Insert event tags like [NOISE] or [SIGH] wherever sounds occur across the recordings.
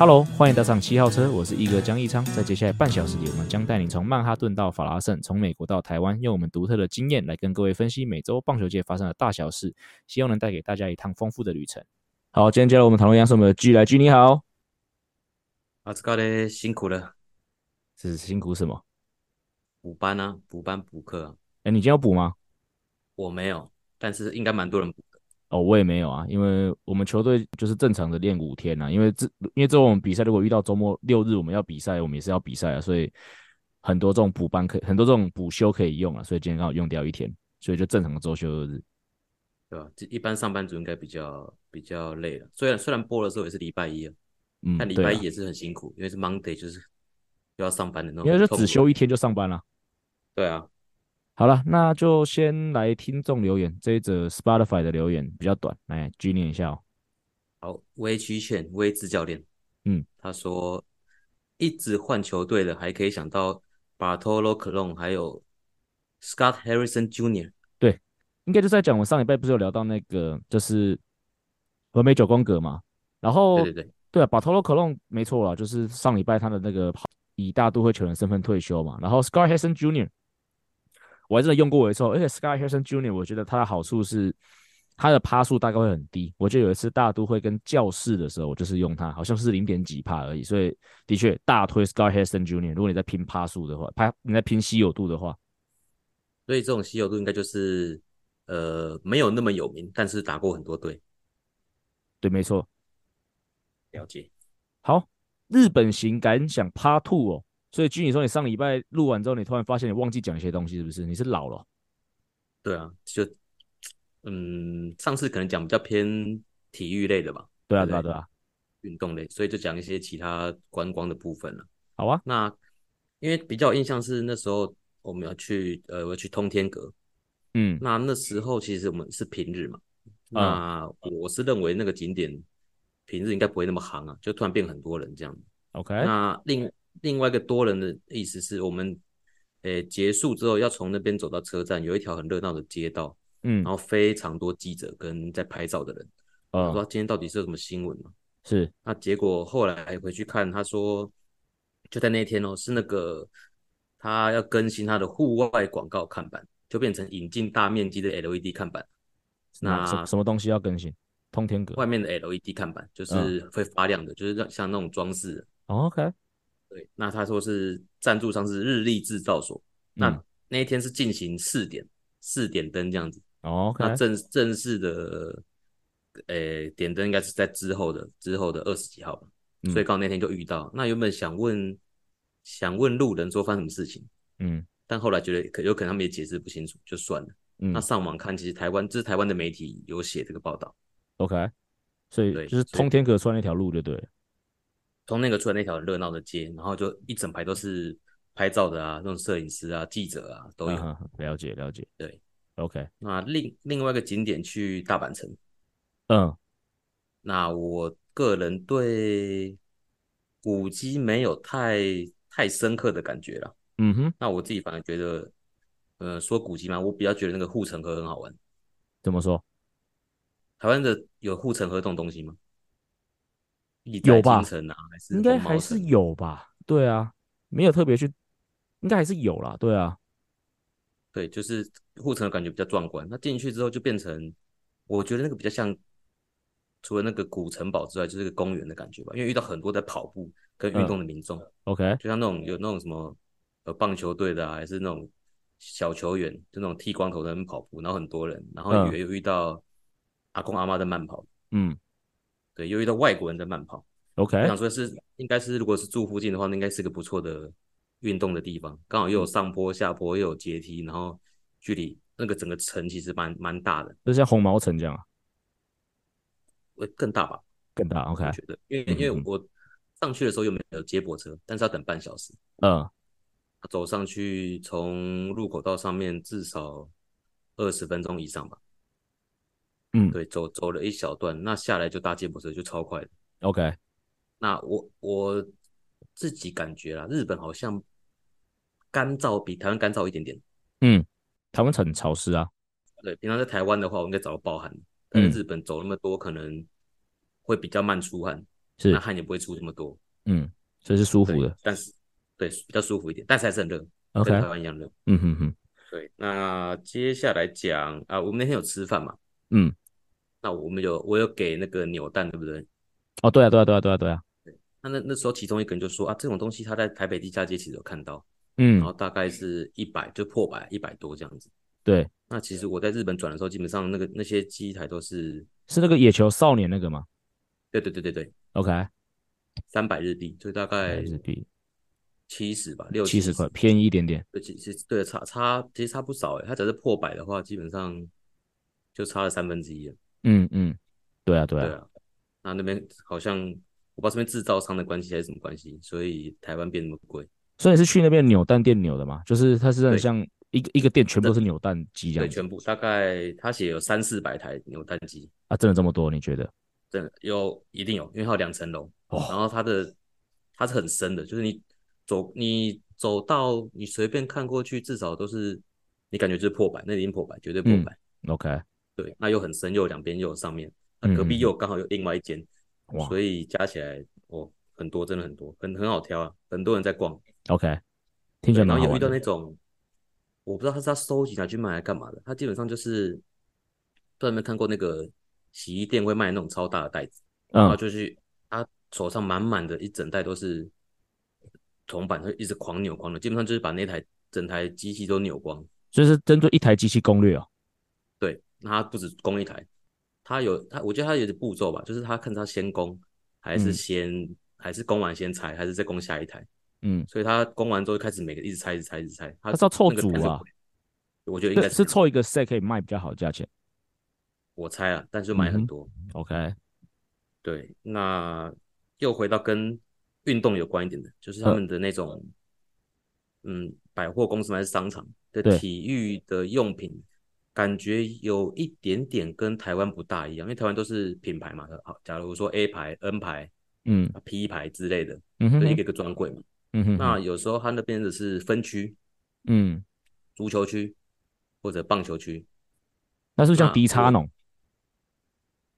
Hello，欢迎搭上七号车，我是一哥江一昌。在接下来半小时里，我们将带你从曼哈顿到法拉盛，从美国到台湾，用我们独特的经验来跟各位分析美洲棒球界发生的大小事，希望能带给大家一趟丰富的旅程。好，今天接下来我们讨论一样是我们的 G 来 G，你好，阿斯卡嘞，辛苦了，是辛苦什么？补班啊，补班补课啊。哎，你今天要补吗？我没有，但是应该蛮多人补。哦，我也没有啊，因为我们球队就是正常的练五天啊，因为这因为之后我们比赛如果遇到周末六日我们要比赛，我们也是要比赛啊，所以很多这种补班可以很多这种补休可以用啊，所以今天刚好用掉一天，所以就正常的周休二日，对吧？一般上班族应该比较比较累了，虽然虽然播的时候也是礼拜一啊，嗯，但礼拜一也是很辛苦，啊、因为是 Monday 就是又要上班的那种，因为就只休一天就上班了，对啊。好了，那就先来听众留言。这一则 Spotify 的留言比较短，来举念一下哦。好，威曲犬威志教练，嗯，他说一直换球队的，还可以想到 Bartolo Colon 还有 Scott Harrison Jr.。对，应该就是在讲我上礼拜不是有聊到那个，就是和美九宫格嘛。然后，对对对，对啊，Bartolo Colon 没错啦，就是上礼拜他的那个以大都会球员身份退休嘛。然后 Scott Harrison Jr. 我还真的用过一次，而且 Scott Harrison Jr. 我觉得他的好处是他的趴数大概会很低。我记得有一次大都会跟教室的时候，我就是用它，好像是零点几趴而已。所以的确大推 Scott Harrison Jr. 如果你在拼趴数的话，拍你在拼稀有度的话，所以这种稀有度应该就是呃没有那么有名，但是打过很多队。对，没错。了解。好，日本型感想 Part Two 哦。所以，据你说，你上礼拜录完之后，你突然发现你忘记讲一些东西，是不是？你是老了？对啊，就嗯，上次可能讲比较偏体育类的吧。对啊，对啊，对啊，运动类，所以就讲一些其他观光的部分了。好啊，那因为比较有印象是那时候我们要去呃，我要去通天阁。嗯，那那时候其实我们是平日嘛。嗯、那我是认为那个景点平日应该不会那么行啊，就突然变很多人这样。OK，那另。另外一个多人的意思是我们，诶、欸、结束之后要从那边走到车站，有一条很热闹的街道，嗯，然后非常多记者跟在拍照的人，啊、哦，不知道今天到底是有什么新闻嘛？是，那结果后来回去看，他说就在那天哦，是那个他要更新他的户外广告看板，就变成引进大面积的 LED 看板。那什什么东西要更新？通天阁外面的 LED 看板就是会发亮的，嗯、就是像像那种装饰。OK。对，那他说是赞助商是日立制造所，嗯、那那一天是进行试点，试点灯这样子。哦，okay、那正正式的，呃、欸，点灯应该是在之后的之后的二十几号吧。嗯、所以刚好那天就遇到。那原本想问想问路人说发生什么事情，嗯，但后来觉得可有可能他们也解释不清楚，就算了。嗯，那上网看，其实台湾这是台湾的媒体有写这个报道。OK，所以就是通天阁穿那条路就对了。从那个出来那条热闹的街，然后就一整排都是拍照的啊，那种摄影师啊、记者啊都有。嗯、了解了解，对，OK。那另另外一个景点去大阪城，嗯，那我个人对古迹没有太太深刻的感觉了。嗯哼，那我自己反而觉得，呃，说古迹嘛，我比较觉得那个护城河很好玩。怎么说？台湾的有护城河这种东西吗？有吧？应该还是有吧？对啊，没有特别去，应该还是有啦。对啊，对，就是护城的感觉比较壮观。那进去之后就变成，我觉得那个比较像，除了那个古城堡之外，就是个公园的感觉吧。因为遇到很多在跑步跟运动的民众。嗯、OK，就像那种有那种什么呃棒球队的啊，还是那种小球员，就那种剃光头在那跑步，然后很多人，然后也有遇到阿公阿妈在慢跑。嗯。对，又遇到外国人在慢跑。OK，我想说是应该是，如果是住附近的话，那应该是个不错的运动的地方。刚好又有上坡下坡，又有阶梯，然后距离那个整个城其实蛮蛮大的，就像红毛城这样啊？会更大吧？更大。OK，我觉得，因为因为我上去的时候又没有接驳车，但是要等半小时。嗯，走上去从入口到上面至少二十分钟以上吧。嗯，对，走走了一小段，那下来就搭接驳车就超快的。OK，那我我自己感觉啦，日本好像干燥比台湾干燥一点点。嗯，台湾很潮湿啊。对，平常在台湾的话，我应该早就暴汗。但是日本走那么多，可能会比较慢出汗，是，那汗也不会出这么多。嗯，所以是舒服的。但是，对，比较舒服一点，但是还是很热，OK，跟台湾一样热。嗯哼哼。对，那接下来讲啊，我们那天有吃饭嘛？嗯，那我们有，我有给那个扭蛋，对不对？哦，对啊，对啊，对啊，对啊，对啊。对，那那那时候其中一个人就说啊，这种东西他在台北地下街其实有看到，嗯，然后大概是一百，就破百，一百多这样子。对，那其实我在日本转的时候，基本上那个那些机台都是是那个野球少年那个吗？对对对对对，OK，三百日币，就大概日币七十吧，六七十块，便宜一点点。对，其实对差差其实差不少诶，它只是破百的话，基本上就差了三分之一了。嗯嗯，对啊对啊。对啊，那那边好像我不知道是边制造商的关系还是什么关系，所以台湾变那么贵。所以是去那边扭蛋店扭的嘛？就是它是很像。一个一个店全部都是扭蛋机这样，对，全部大概他写有三四百台扭蛋机啊，真的这么多？你觉得？真的有，一定有，因为它有两层楼，哦，然后它的它是很深的，就是你走你走到你随便看过去，至少都是你感觉就是破百，那已经破百，绝对破百。嗯、OK，对，那又很深，又有两边又有上面，那隔壁又刚好有另外一间，哇，所以加起来哦很多，真的很多，很很好挑啊，很多人在逛。OK，听起来。然后有遇到那种。我不知道他是他收集拿去卖来干嘛的。他基本上就是，不知道有没有看过那个洗衣店会卖那种超大的袋子，然后就是他手上满满的一整袋都是铜板，他一直狂扭狂扭，基本上就是把那台整台机器都扭光。就是针对一台机器攻略哦。对，那他不止攻一台，他有他，我觉得他有点步骤吧，就是他看他先攻还是先、嗯、还是攻完先拆，还是再攻下一台。嗯，所以他攻完之后开始每个一直拆，一直拆，一直拆。他是要凑组啊，我觉得应该是是凑一个 set 可以卖比较好价钱。我猜啊，但是就买很多。嗯、OK，对，那又回到跟运动有关一点的，就是他们的那种，嗯，嗯百货公司还是商场的体育的用品，感觉有一点点跟台湾不大一样，因为台湾都是品牌嘛。好，假如说 A 牌、N 牌、嗯、P 牌之类的，嗯哼，就一个一个专柜嘛。嗯哼，那有时候他那边的是分区，嗯，足球区或者棒球区，那是不是像迪卡侬？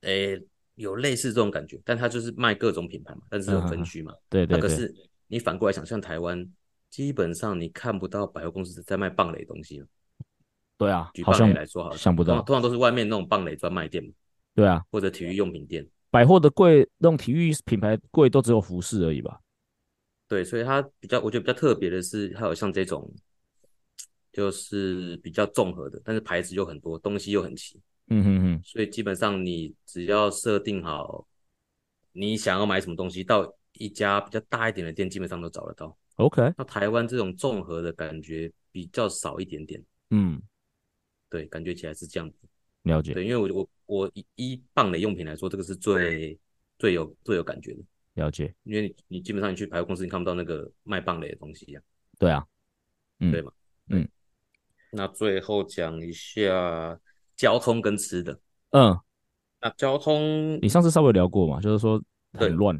诶，有类似这种感觉，但他就是卖各种品牌嘛，但是有分区嘛。对对。那可是你反过来想，像台湾，基本上你看不到百货公司在卖棒垒东西了。对啊，举棒垒来说好，像想不到，通常都是外面那种棒垒专卖店嘛。对啊，或者体育用品店。百货的柜那种体育品牌柜都只有服饰而已吧。对，所以它比较，我觉得比较特别的是，还有像这种，就是比较综合的，但是牌子又很多，东西又很齐。嗯哼哼。所以基本上你只要设定好你想要买什么东西，到一家比较大一点的店，基本上都找得到。OK。那台湾这种综合的感觉比较少一点点。嗯，对，感觉起来是这样子。了解。对，因为我我我以棒的用品来说，这个是最最有最有感觉的。了解，因为你你基本上你去百货公司，你看不到那个卖棒类的东西呀。对啊，嗯、对嘛，嗯。那最后讲一下交通跟吃的。嗯，那交通你上次稍微聊过嘛，就是说很乱，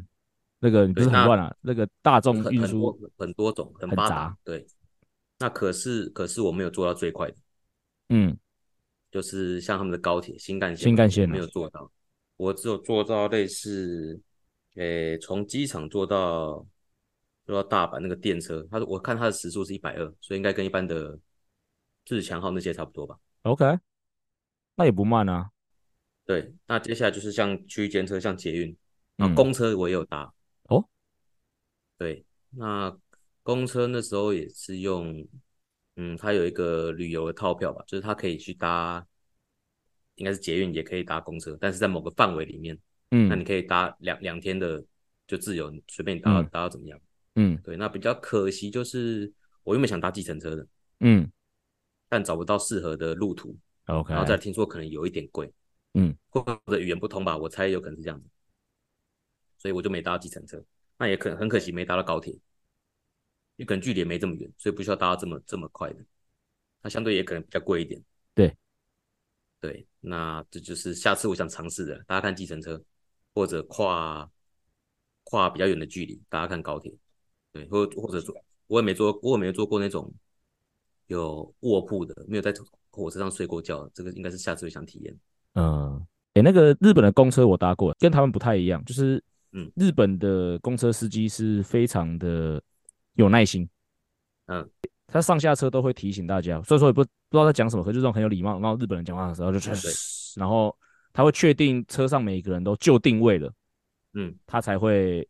那个你不是很乱啊，那，那个大众运输很，很多种，很发达。对，那可是可是我没有做到最快的。嗯，就是像他们的高铁新干线，新干线没有做到，我只有做到类似。诶，从机场坐到坐到大阪那个电车，他我看它的时速是一百二，所以应该跟一般的自强号那些差不多吧。OK，那也不慢啊。对，那接下来就是像区间车，像捷运，然后公车我也有搭。嗯。哦，对，那公车那时候也是用，嗯，它有一个旅游的套票吧，就是它可以去搭，应该是捷运也可以搭公车，但是在某个范围里面。嗯，那你可以搭两两天的，就自由，随便你搭搭到怎么样？嗯，对。那比较可惜就是我原本想搭计程车的，嗯，但找不到适合的路途。OK，然后再听说可能有一点贵，嗯，或者语言不通吧，我猜有可能是这样子，所以我就没搭计程车。那也可能很可惜没搭到高铁，因为可能距离也没这么远，所以不需要搭到这么这么快的。它相对也可能比较贵一点。对，对，那这就是下次我想尝试的。大家看计程车，或者跨跨比较远的距离，大家看高铁，对，或或者说，我也没坐，我也没坐过那种有卧铺的，没有在火车上睡过觉，这个应该是下次会想体验。嗯，哎、欸，那个日本的公车我搭过，跟他们不太一样，就是嗯，日本的公车司机是非常的有耐心，嗯，他上下车都会提醒大家，所以说也不不知道在讲什么，可是这种很有礼貌。然后日本人讲话的时候就确实，[LAUGHS] 然后他会确定车上每一个人都就定位了，嗯，他才会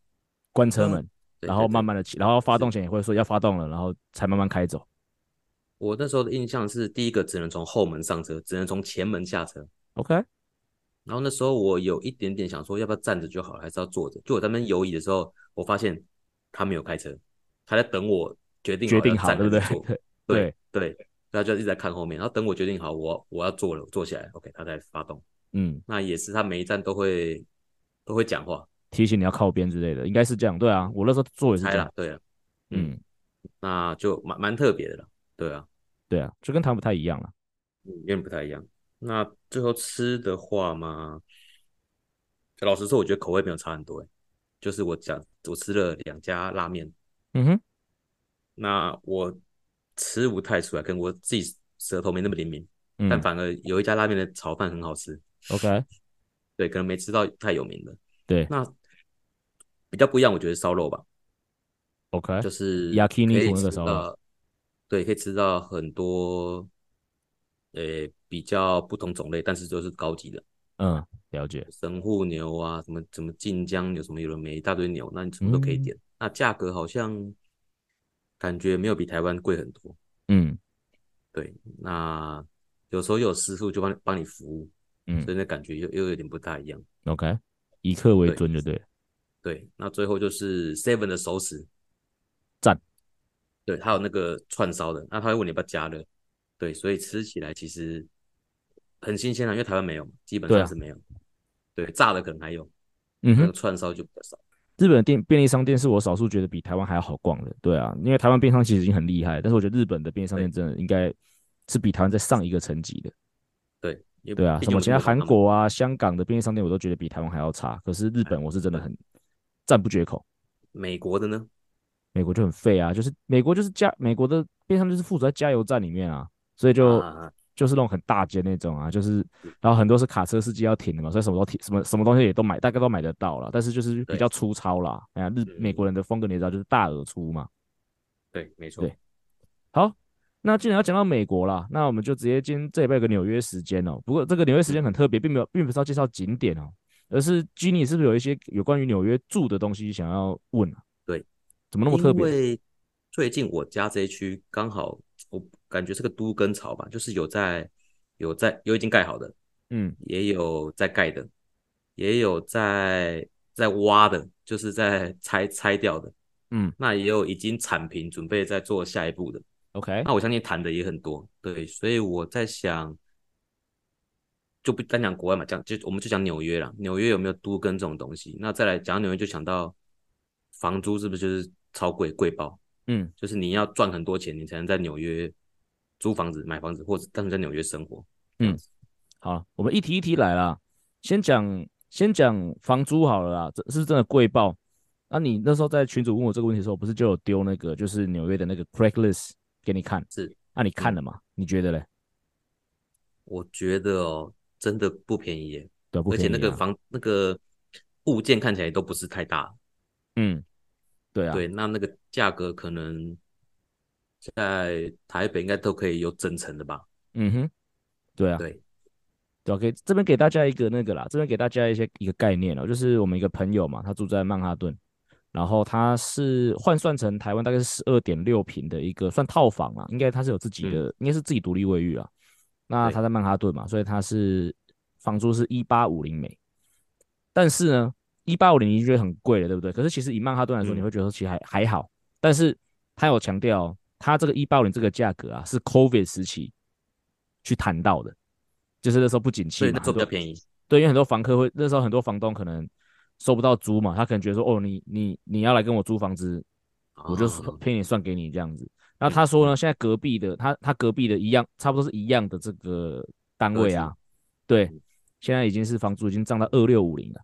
关车门，然后慢慢的起，然后发动前也会说要发动了，然后才慢慢开走。我那时候的印象是，第一个只能从后门上车，只能从前门下车。OK，然后那时候我有一点点想说，要不要站着就好了，还是要坐着？就我在那边游移的时候，我发现他没有开车，他在等我决定好决定好，对不对？[LAUGHS] 对对对，他就一直在看后面，然后等我决定好我我要坐了，坐起来，OK，他才发动。嗯，那也是他每一站都会都会讲话，提醒你要靠边之类的，应该是这样。对啊，我那时候坐也是这样。对啊，嗯，那就蛮蛮特别的了。对啊，对啊，就跟他不太一样了，嗯，有点不太一样。那最后吃的话嘛，老实说，我觉得口味没有差很多诶。就是我讲，我吃了两家拉面，嗯哼，那我吃不太出来，跟我自己舌头没那么灵敏，嗯，但反而有一家拉面的炒饭很好吃。OK，[LAUGHS] 对，可能没吃到太有名的。对，那比较不一样，我觉得烧肉吧。OK，就是 Yakiniku 那个烧肉，对，可以吃到很多。呃、欸，比较不同种类，但是都是高级的。嗯，了解。神户牛啊，什么什么晋江有什么有的没一大堆牛，那你什么都可以点。嗯、那价格好像感觉没有比台湾贵很多。嗯，对。那有时候有师傅就帮帮你服务，嗯，所以那感觉又又有点不太一样。OK，以客为尊就对。对，对，那最后就是 Seven 的熟食，赞。对，还有那个串烧的，那他会问你要不要加热。对，所以吃起来其实很新鲜啊，因为台湾没有，基本上是没有。对，啊、对，炸的可能还有，嗯哼，串烧就比较少。日本的店便利商店是我少数觉得比台湾还要好逛的。对啊，因为台湾便利商店其实已经很厉害，但是我觉得日本的便利商店真的应该是比台湾再上一个层级的。对，对啊，什么其他韩国啊、香港的便利商店我都觉得比台湾还要差，可是日本我是真的很赞不绝口。美国的呢？美国就很废啊，就是美国就是加美国的便利商店就是负责在加油站里面啊。所以就、啊、就是那种很大间那种啊，就是然后很多是卡车司机要停的嘛，所以什么都停，什么什么东西也都买，大概都买得到了，但是就是比较粗糙啦。哎呀，日美国人的风格你也知道，就是大而粗嘛。对，没错。对，好，那既然要讲到美国啦，那我们就直接今天这礼拜有个纽约时间哦。不过这个纽约时间很特别，并没有，并不是要介绍景点哦，而是 Gini 是不是有一些有关于纽约住的东西想要问啊？对，怎么那么特别？因为最近我家这一区刚好我。感觉是个都更潮吧，就是有在有在有已经盖好的，嗯，也有在盖的，也有在在挖的，就是在 [LAUGHS] 拆拆掉的，嗯，那也有已经铲平准备在做下一步的，OK，那我相信谈的也很多，对，所以我在想，就不单讲国外嘛，讲就我们就讲纽约啦，纽约有没有都更这种东西？那再来讲纽约就想到房租是不是就是超贵贵爆？嗯，就是你要赚很多钱，你才能在纽约。租房子、买房子，或者单纯在纽约生活。嗯，好，我们一题一题来啦。先讲先讲房租好了啦，这是真的贵爆。那、啊、你那时候在群主问我这个问题的时候，不是就有丢那个就是纽约的那个 Craigslist 给你看？是，那、啊、你看了吗？嗯、你觉得嘞？我觉得哦，真的不便宜耶。对，不便宜、啊。而且那个房那个物件看起来都不是太大。嗯，对啊。对，那那个价格可能。在台北应该都可以有整层的吧？嗯哼，对啊，对，对，OK，这边给大家一个那个啦，这边给大家一些一个概念哦，就是我们一个朋友嘛，他住在曼哈顿，然后他是换算成台湾大概是十二点六平的一个算套房啊，应该他是有自己的，嗯、应该是自己独立卫浴啊。那他在曼哈顿嘛，所以他是房租是一八五零美，但是呢，一八五零你觉得很贵了，对不对？可是其实以曼哈顿来说，你会觉得其实还、嗯、还好，但是他有强调。他这个一八五零这个价格啊，是 COVID 时期去谈到的，就是那时候不景气嘛，那时候比较便宜。对，因为很多房客会那时候很多房东可能收不到租嘛，他可能觉得说，哦，你你你要来跟我租房子，我就便宜算给你这样子。然后他说呢，现在隔壁的他他隔壁的一样，差不多是一样的这个单位啊，对，现在已经是房租已经涨到二六五零了。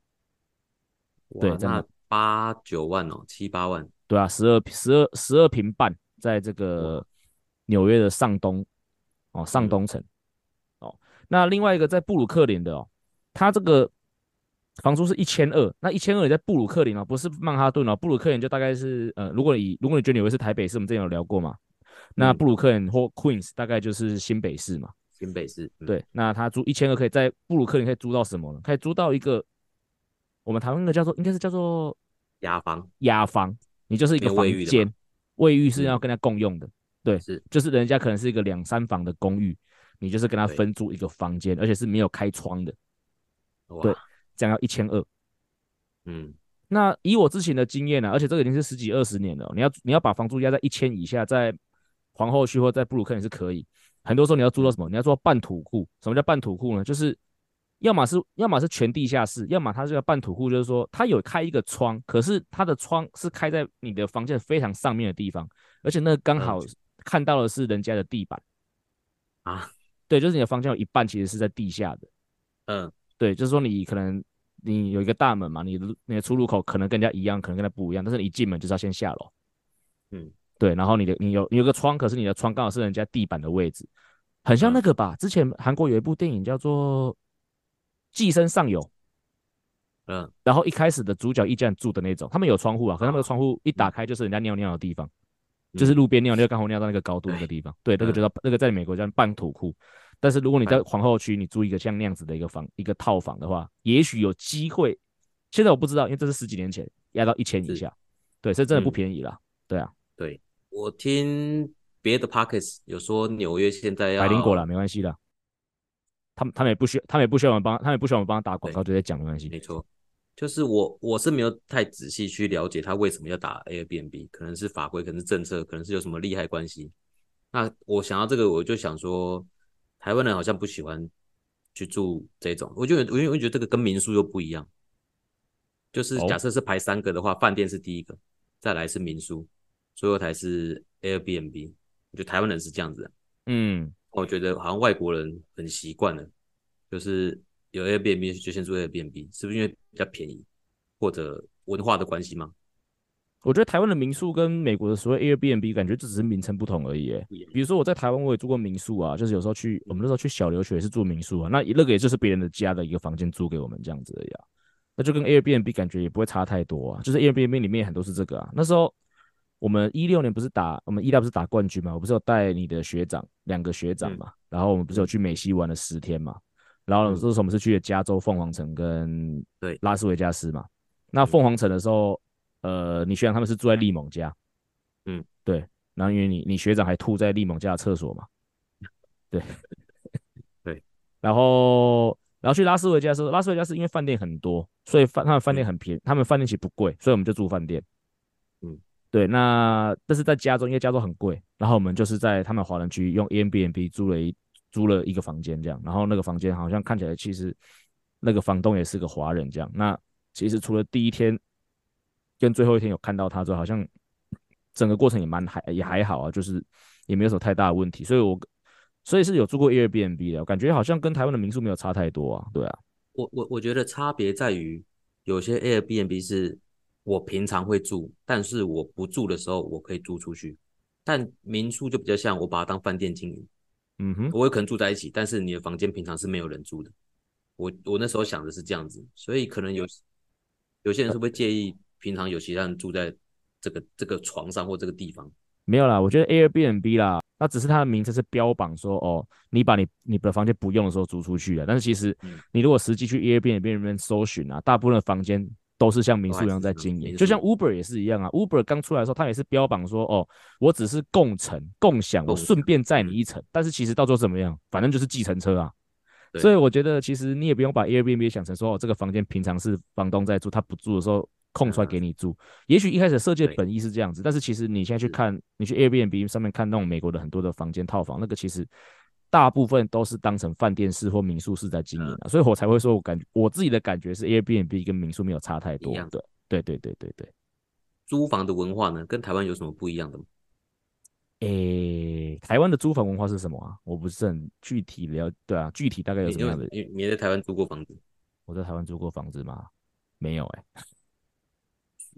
对，那八九万哦，七八万。对啊，十二十二十二平半，在这个纽约的上东哦，上东城、嗯、哦。那另外一个在布鲁克林的哦，它这个房租是一千二，那一千二也在布鲁克林哦，不是曼哈顿哦，布鲁克林就大概是呃，如果你如果你觉得纽约是台北市，我们之前有聊过嘛，那布鲁克林或 Queens 大概就是新北市嘛，新北市。嗯、对，那他租一千二可以在布鲁克林可以租到什么呢？可以租到一个我们台湾的叫做应该是叫做雅房，雅房。你就是一个房间，卫浴是要跟他共用的，对，是，就是人家可能是一个两三房的公寓，你就是跟他分租一个房间，而且是没有开窗的，对，这样要一千二，嗯，那以我之前的经验呢、啊，而且这个已经是十几二十年了，你要你要把房租压在一千以下，在皇后区或在布鲁克林是可以，很多时候你要租到什么？你要做到半土库，什么叫半土库呢？就是。要么是，要么是全地下室，要么它这个半土库，就是说它有开一个窗，可是它的窗是开在你的房间非常上面的地方，而且那刚好看到的是人家的地板啊，[LAUGHS] 对，就是你的房间有一半其实是在地下的，嗯，对，就是说你可能你有一个大门嘛，你的你的出入口可能跟人家一样，可能跟他不一样，但是你一进门就是要先下楼，嗯，对，然后你的你有你有个窗，可是你的窗刚好是人家地板的位置，很像那个吧？之前韩国有一部电影叫做。寄生上游，嗯，然后一开始的主角一家人住的那种，他们有窗户啊，可是他们的窗户一打开就是人家尿尿的地方，嗯、就是路边尿尿刚好尿到那个高度那个地方，对，对，那个就叫、嗯、那个在美国叫半土库。但是如果你在皇后区，你租一个像那样子的一个房一个套房的话，也许有机会。现在我不知道，因为这是十几年前压到一千以下，对，所以真的不便宜啦。嗯、对啊，对。我听别的 pockets 有说纽约现在要百灵果了，没关系的。他们他们也不需要，他们也不需要我们帮，他们也不需要我们帮他打广告，就在讲没关系。没错，就是我我是没有太仔细去了解他为什么要打 Airbnb，可能是法规，可能是政策，可能是有什么利害关系。那我想到这个，我就想说，台湾人好像不喜欢去住这种，我就我因为我觉得这个跟民宿又不一样。就是假设是排三个的话，饭店是第一个，再来是民宿，最后才是 Airbnb。我觉得台湾人是这样子的，嗯。我觉得好像外国人很习惯了，就是有 Airbnb 就先住 Airbnb，是不是因为比较便宜，或者文化的关系吗？我觉得台湾的民宿跟美国的所谓 Airbnb 感觉就只是名称不同而已。比如说我在台湾我也住过民宿啊，就是有时候去我们那时候去小琉球也是住民宿啊，那那个也就是别人的家的一个房间租给我们这样子而已啊，那就跟 Airbnb 感觉也不会差太多啊，就是 Airbnb 里面很多是这个啊，那时候。我们一六年不是打我们一大不是打冠军嘛？我不是有带你的学长两个学长嘛？嗯、然后我们不是有去美西玩了十天嘛？然后这时候我们是去了加州凤凰城跟对拉斯维加斯嘛？那凤凰城的时候，呃，你学长他们是住在利蒙家，嗯，对。然后因为你你学长还吐在利蒙家的厕所嘛？[LAUGHS] 对，对。然后然后去拉斯维加斯，拉斯维加斯因为饭店很多，所以饭他们饭店很便宜，嗯、他们饭店其实不贵，所以我们就住饭店。对，那但是在加州，因为加州很贵，然后我们就是在他们华人区用 Airbnb 租了一租了一个房间这样，然后那个房间好像看起来其实那个房东也是个华人这样。那其实除了第一天跟最后一天有看到他之后，好像整个过程也蛮还也还好啊，就是也没有什么太大的问题。所以我所以是有住过 Airbnb 的，感觉好像跟台湾的民宿没有差太多啊。对啊，我我我觉得差别在于有些 Airbnb 是。我平常会住，但是我不住的时候，我可以租出去。但民宿就比较像我把它当饭店经营，嗯哼，我有可能住在一起，但是你的房间平常是没有人住的。我我那时候想的是这样子，所以可能有有些人是不会介意平常有其他人住在这个这个床上或这个地方。没有啦，我觉得 Airbnb 啦，那只是它的名称是标榜说哦，你把你你的房间不用的时候租出去了。但是其实你如果实际去 Airbnb 里面搜寻啊，大部分的房间。都是像民宿一样在经营，就像 Uber 也是一样啊。Uber 刚出来的时候，它也是标榜说，哦，我只是共乘、共享，我顺便载你一程。但是其实到最后怎么样，反正就是计程车啊。所以我觉得，其实你也不用把 Airbnb 想成说，哦，这个房间平常是房东在住，他不住的时候空出来给你住。也许一开始设计的本意是这样子，但是其实你现在去看，你去 Airbnb 上面看那种美国的很多的房间套房，那个其实。大部分都是当成饭店式或民宿式在经营的，所以我才会说，我感觉我自己的感觉是 Airbnb 跟民宿没有差太多的。对对对对对。租房的文化呢，跟台湾有什么不一样的吗？诶，台湾的租房文化是什么啊？我不是很具体了，对啊，具体大概有什么样的？你你在台湾租过房子？我在台湾租过房子吗？没有哎、欸。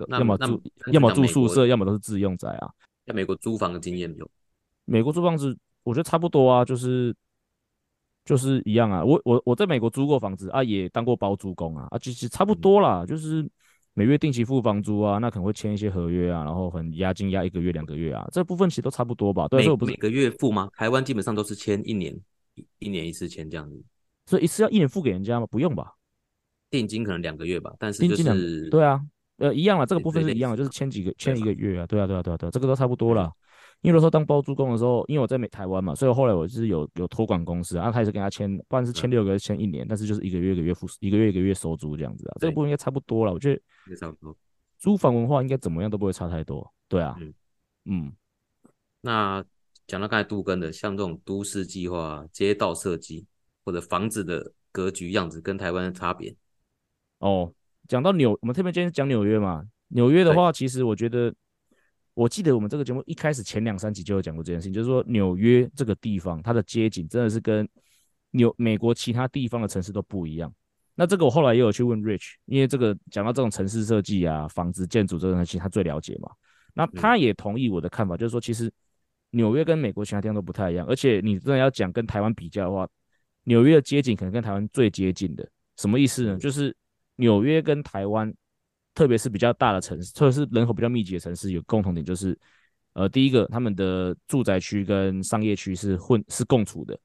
要么住，要么住宿舍，要么都是自用宅啊。在美国租房的经验有？美国租房子，我觉得差不多啊，就是就是一样啊。我我我在美国租过房子啊，也当过包租公啊，啊，其实差不多啦，嗯、就是。每月定期付房租啊，那可能会签一些合约啊，然后很押金押一个月两个月啊，这部分其实都差不多吧。对，每不是每个月付吗？台湾基本上都是签一年，一年一次签这样子。所以一次要一年付给人家吗？不用吧。定金可能两个月吧，但是就是对啊，呃，一样啊，这个部分是一样的，就是签几个签一个月啊，对啊，对啊，对啊，对啊，这个都差不多了。因为有时候当包租公的时候，因为我在美台湾嘛，所以后来我就是有有托管公司啊，他也是跟他签，不管是签六个月签一年，但是就是一个月一个月付一个月一个月收租这样子啊，这个部分应该差不多了，我觉得也差不多。租房文化应该怎么样都不会差太多，对啊，嗯，嗯，那讲到刚才都更的，像这种都市计划、街道设计或者房子的格局样子跟台湾的差别。哦，讲到纽，我们特别今天讲纽约嘛，纽约的话，其实我觉得，我记得我们这个节目一开始前两三集就有讲过这件事情，就是说纽约这个地方，它的街景真的是跟纽美国其他地方的城市都不一样。那这个我后来也有去问 Rich，因为这个讲到这种城市设计啊、房子建筑这个东西，他最了解嘛。那他也同意我的看法，就是说其实纽约跟美国其他地方都不太一样，而且你真的要讲跟台湾比较的话，纽约的街景可能跟台湾最接近的。什么意思呢？就是纽约跟台湾，特别是比较大的城市，特别是人口比较密集的城市，有共同点就是，呃，第一个他们的住宅区跟商业区是混是共处的。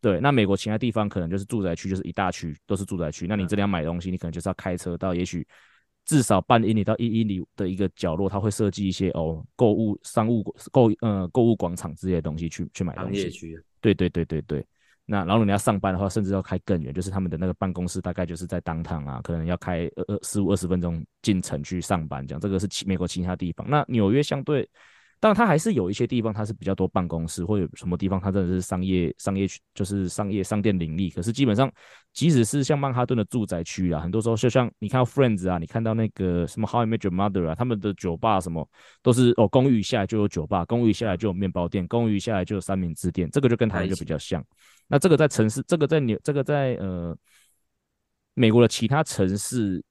对，那美国其他地方可能就是住宅区，就是一大区都是住宅区。那你这里要买东西，你可能就是要开车到，也许至少半英里到一英里的一个角落，它会设计一些哦购物商务购呃购物广场之类的东西去去买东西。商业区。对对对对对。那然后你要上班的话，甚至要开更远，就是他们的那个办公室大概就是在当趟啊，可能要开二二十五二十分钟进城去上班这样。这个是其美国其他地方。那纽约相对。但它还是有一些地方，它是比较多办公室，或者有什么地方它真的是商业、商业区，就是商业商店林立。可是基本上，即使是像曼哈顿的住宅区啊，很多时候就像你看到 Friends 啊，你看到那个什么 How I Met Your Mother 啊，他们的酒吧什么都是哦，公寓下来就有酒吧，公寓下来就有面包店，公寓下来就有三明治店，这个就跟台湾就比较像。那这个在城市，这个在纽，这个在呃美国的其他城市，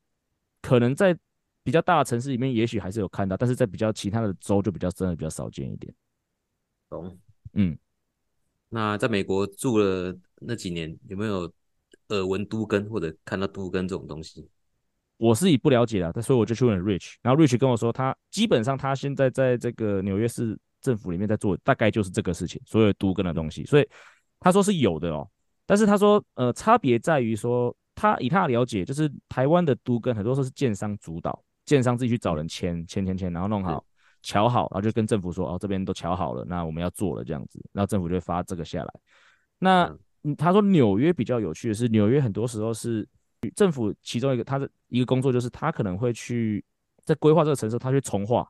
可能在。比较大的城市里面，也许还是有看到，但是在比较其他的州就比较真的比较少见一点。懂，嗯。那在美国住了那几年，有没有耳闻都根或者看到都根这种东西？我是以不了解的，所以我就去问 Rich，然后 Rich 跟我说，他基本上他现在在这个纽约市政府里面在做，大概就是这个事情，所有都根的东西，所以他说是有的哦，但是他说，呃，差别在于说，他以他的了解，就是台湾的都跟很多时候是建商主导。建商自己去找人签签签签，然后弄好瞧好，然后就跟政府说哦，这边都瞧好了，那我们要做了这样子，然后政府就会发这个下来。那他说纽约比较有趣的是，纽约很多时候是政府其中一个他的一个工作，就是他可能会去在规划这个城市，他去重划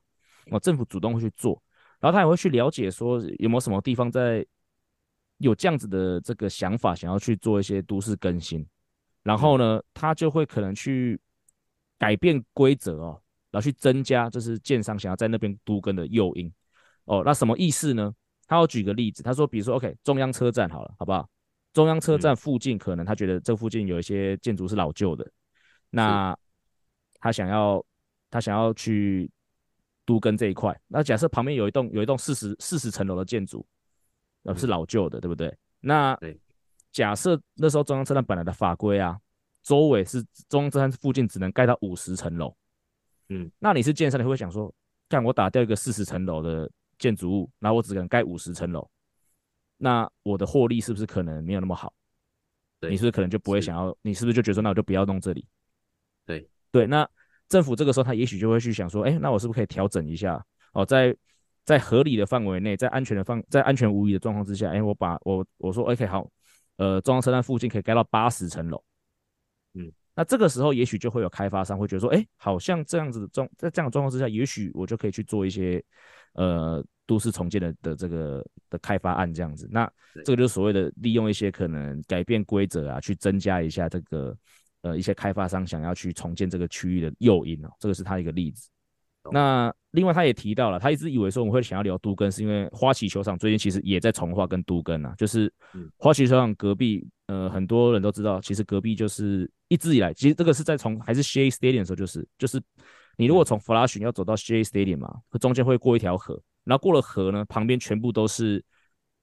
哦，政府主动会去做，然后他也会去了解说有没有什么地方在有这样子的这个想法，想要去做一些都市更新，然后呢，他就会可能去。改变规则哦，然后去增加就是建商想要在那边都跟的诱因哦。那什么意思呢？他要举个例子，他说，比如说，OK，中央车站好了，好不好？中央车站附近可能他觉得这附近有一些建筑是老旧的，那他想要他想要去都跟这一块。那假设旁边有一栋有一栋四十四十层楼的建筑，呃，是老旧的，对不对？那假设那时候中央车站本来的法规啊。周围是中央车站附近只能盖到五十层楼，嗯，那你是建商，你会想说，看我打掉一个四十层楼的建筑物，然后我只能盖五十层楼，那我的获利是不是可能没有那么好？对，你是不是可能就不会想要？你是不是就觉得说，那我就不要弄这里？对对，那政府这个时候他也许就会去想说，哎、欸，那我是不是可以调整一下？哦，在在合理的范围内，在安全的范，在安全无虞的状况之下，哎、欸，我把我我说，OK，好，呃，中央车站附近可以盖到八十层楼。嗯，那这个时候也许就会有开发商会觉得说，哎，好像这样子的状，在这样的状况之下，也许我就可以去做一些呃都市重建的的这个的开发案这样子。那这个就是所谓的利用一些可能改变规则啊，去增加一下这个呃一些开发商想要去重建这个区域的诱因哦。这个是它一个例子。那另外他也提到了，他一直以为说我们会想要聊都根，是因为花旗球场最近其实也在重化跟都根啊，就是花旗球场隔壁，呃，很多人都知道，其实隔壁就是一直以来，其实这个是在从还是 Shea Stadium 的时候，就是就是你如果从 Flushing 要走到 Shea Stadium 嘛，中间会过一条河，然后过了河呢，旁边全部都是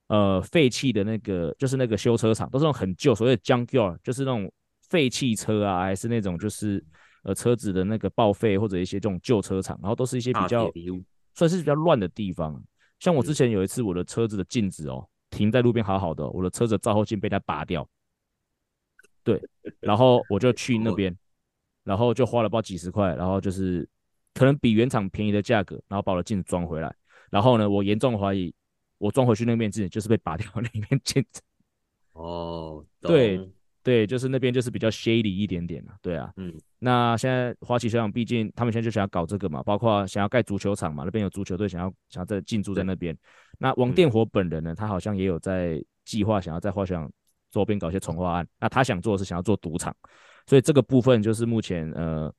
呃废弃的那个，就是那个修车厂，都是那种很旧，所谓的 junkyard，就是那种废弃车啊，还是那种就是。呃，车子的那个报废或者一些这种旧车厂，然后都是一些比较算是比较乱的地方。像我之前有一次，我的车子的镜子哦，停在路边好好的，我的车子照后镜被他拔掉。对，[LAUGHS] 然后我就去那边，然后就花了不知道几十块，然后就是可能比原厂便宜的价格，然后把我的镜子装回来。然后呢，我严重怀疑我装回去那面镜子就是被拔掉那面镜子。哦，对。对，就是那边就是比较 shady 一点点了，对啊，嗯，那现在花旗球场，毕竟他们现在就想要搞这个嘛，包括想要盖足球场嘛，那边有足球队想要想要在进驻在那边。那王电火本人呢，他好像也有在计划想要在花球场周边搞一些重化案，那他想做的是想要做赌场，所以这个部分就是目前呃。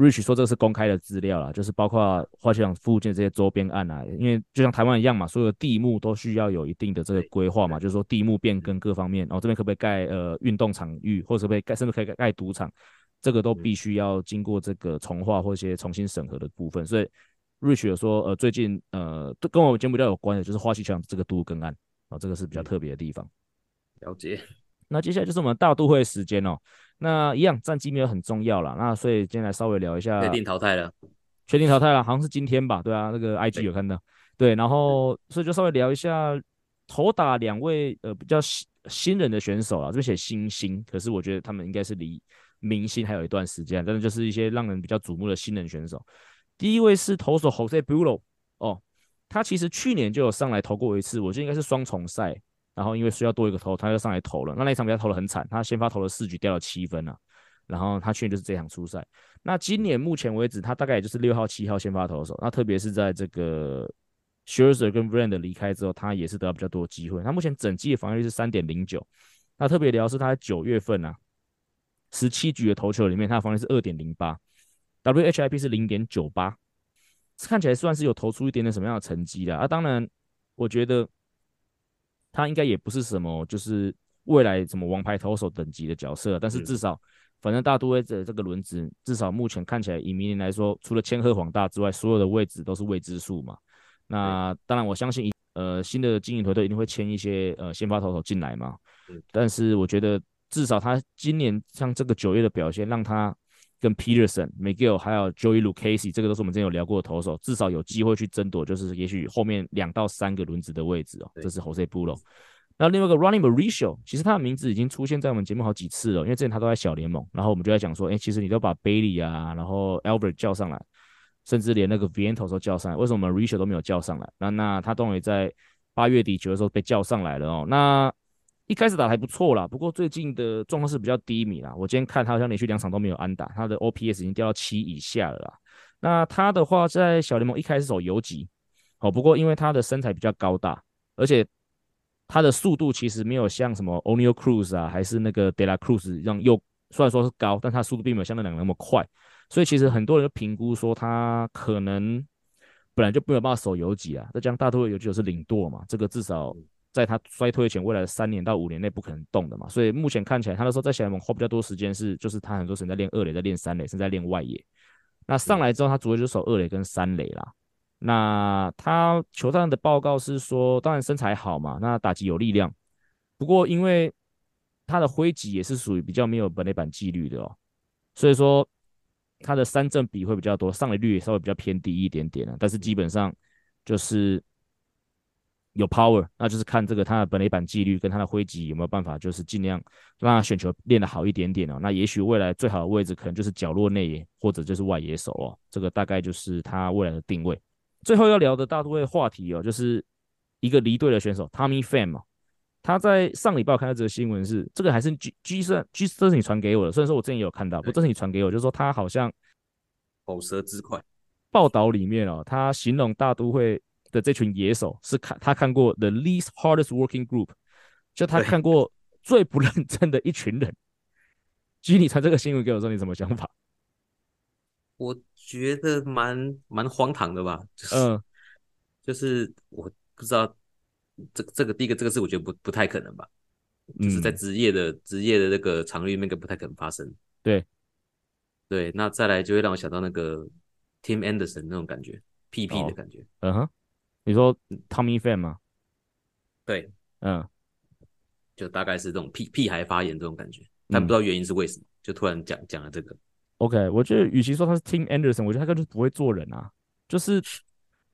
Rich 说这个是公开的资料啦，就是包括花球场附近这些周边案啊，因为就像台湾一样嘛，所有的地目都需要有一定的这个规划嘛，就是说地目变更各方面，然后这边可不可以盖呃运动场域，或者可不可以盖，甚至可以盖盖赌场，这个都必须要经过这个重划或一些重新审核的部分。所以 Rich 有说呃最近呃跟我们节目比较有关的，就是花旗球场这个都更案啊，这个是比较特别的地方。了解。那接下来就是我们大都会时间哦。那一样战绩没有很重要了，那所以今天来稍微聊一下。确定淘汰了，确定淘汰了，好像是今天吧？对啊，那个 IG 有看到。对，然后所以就稍微聊一下投打两位呃比较新新人的选手啊，这边写新星，可是我觉得他们应该是离明星还有一段时间，但是就是一些让人比较瞩目的新人选手。第一位是投手 Jose Bulo，哦，他其实去年就有上来投过一次，我觉得应该是双重赛。然后因为需要多一个投，他就上来投了。那那一场比赛投的很惨，他先发投了四局，掉了七分啊。然后他去年就是这场初赛。那今年目前为止，他大概也就是六号、七号先发投手。那特别是在这个 Scherzer 跟 Verlander 离开之后，他也是得到比较多的机会。他目前整季的防御率是三点零九。那特别聊是他在九月份啊，十七局的投球里面，他的防御是二点零八，WHIP 是零点九八，看起来算是有投出一点点什么样的成绩的啊。当然，我觉得。他应该也不是什么，就是未来什么王牌投手等级的角色，但是至少，反正大都会的这个轮子，至少目前看起来，以明年来说，除了千鹤广大之外，所有的位置都是未知数嘛。那当然，我相信，呃，新的经营团队一定会签一些呃先发投手进来嘛。但是我觉得，至少他今年像这个九月的表现，让他。跟 Peterson、Miguel 还有 Joey Lucchesi，这个都是我们之前有聊过的投手，至少有机会去争夺，就是也许后面两到三个轮子的位置哦。这是 Jose Bulo。那另外一个 Ronny Mauricio，其实他的名字已经出现在我们节目好几次了，因为之前他都在小联盟，然后我们就在讲说，哎，其实你都把 Bailey 啊，然后 Albert 叫上来，甚至连那个 Vientos 都叫上来，为什么 Mauricio 都没有叫上来？那那他终于在八月底九月的时候被叫上来了哦。那一开始打还不错啦，不过最近的状况是比较低迷啦。我今天看他好像连续两场都没有安打，他的 OPS 已经掉到七以下了啦。那他的话在小联盟一开始走游击，哦，不过因为他的身材比较高大，而且他的速度其实没有像什么 O'Neill Cruz 啊，还是那个 De La Cruz 一样又虽然说是高，但他速度并没有像那两个那么快，所以其实很多人都评估说他可能本来就没有办法守游击啊。再加上大都会游击手是领舵嘛，这个至少。在他衰退前，未来的三年到五年内不可能动的嘛，所以目前看起来，他那时候在小联盟花比较多时间是，就是他很多时间在练二垒，在练三垒，甚至在练外野。那上来之后，他主要就是守二垒跟三垒啦。那他球上的报告是说，当然身材好嘛，那打击有力量。不过因为他的挥击也是属于比较没有本垒板纪律的哦，所以说他的三振比会比较多，上垒率也稍微比较偏低一点点啊。但是基本上就是。有 power，那就是看这个他的本垒板纪律跟他的挥击有没有办法，就是尽量让他选球练得好一点点哦。那也许未来最好的位置可能就是角落内野或者就是外野手哦。这个大概就是他未来的定位。最后要聊的大都会话题哦，就是一个离队的选手 Tommy Pham 嘛。他在上礼拜看到这个新闻是，这个还是 G G 社 G 这是你传给我的，虽然说我之前也有看到，不，这是你传给我，就是说他好像口舌之快。报道里面哦，他形容大都会。的这群野手是看他看过 the least hardest working group，就他看过最不认真的一群人。基你传这个新闻给我说，你什么想法？我觉得蛮蛮荒唐的吧，就是、嗯、[LAUGHS] 就是我不知道这这个第一个这个事，我觉得不不太可能吧，就是在职业的职、嗯、业的那个场域里面，不太可能发生。对，对，那再来就会让我想到那个 Tim Anderson 那种感觉，屁屁的感觉。嗯哼，你说 Tommy Pham 吗？对，嗯，就大概是这种屁屁孩发言这种感觉，但不知道原因是为什么，嗯、就突然讲讲了这个。OK，我觉得与其说他是 Tim Anderson，我觉得他根本就不会做人啊。就是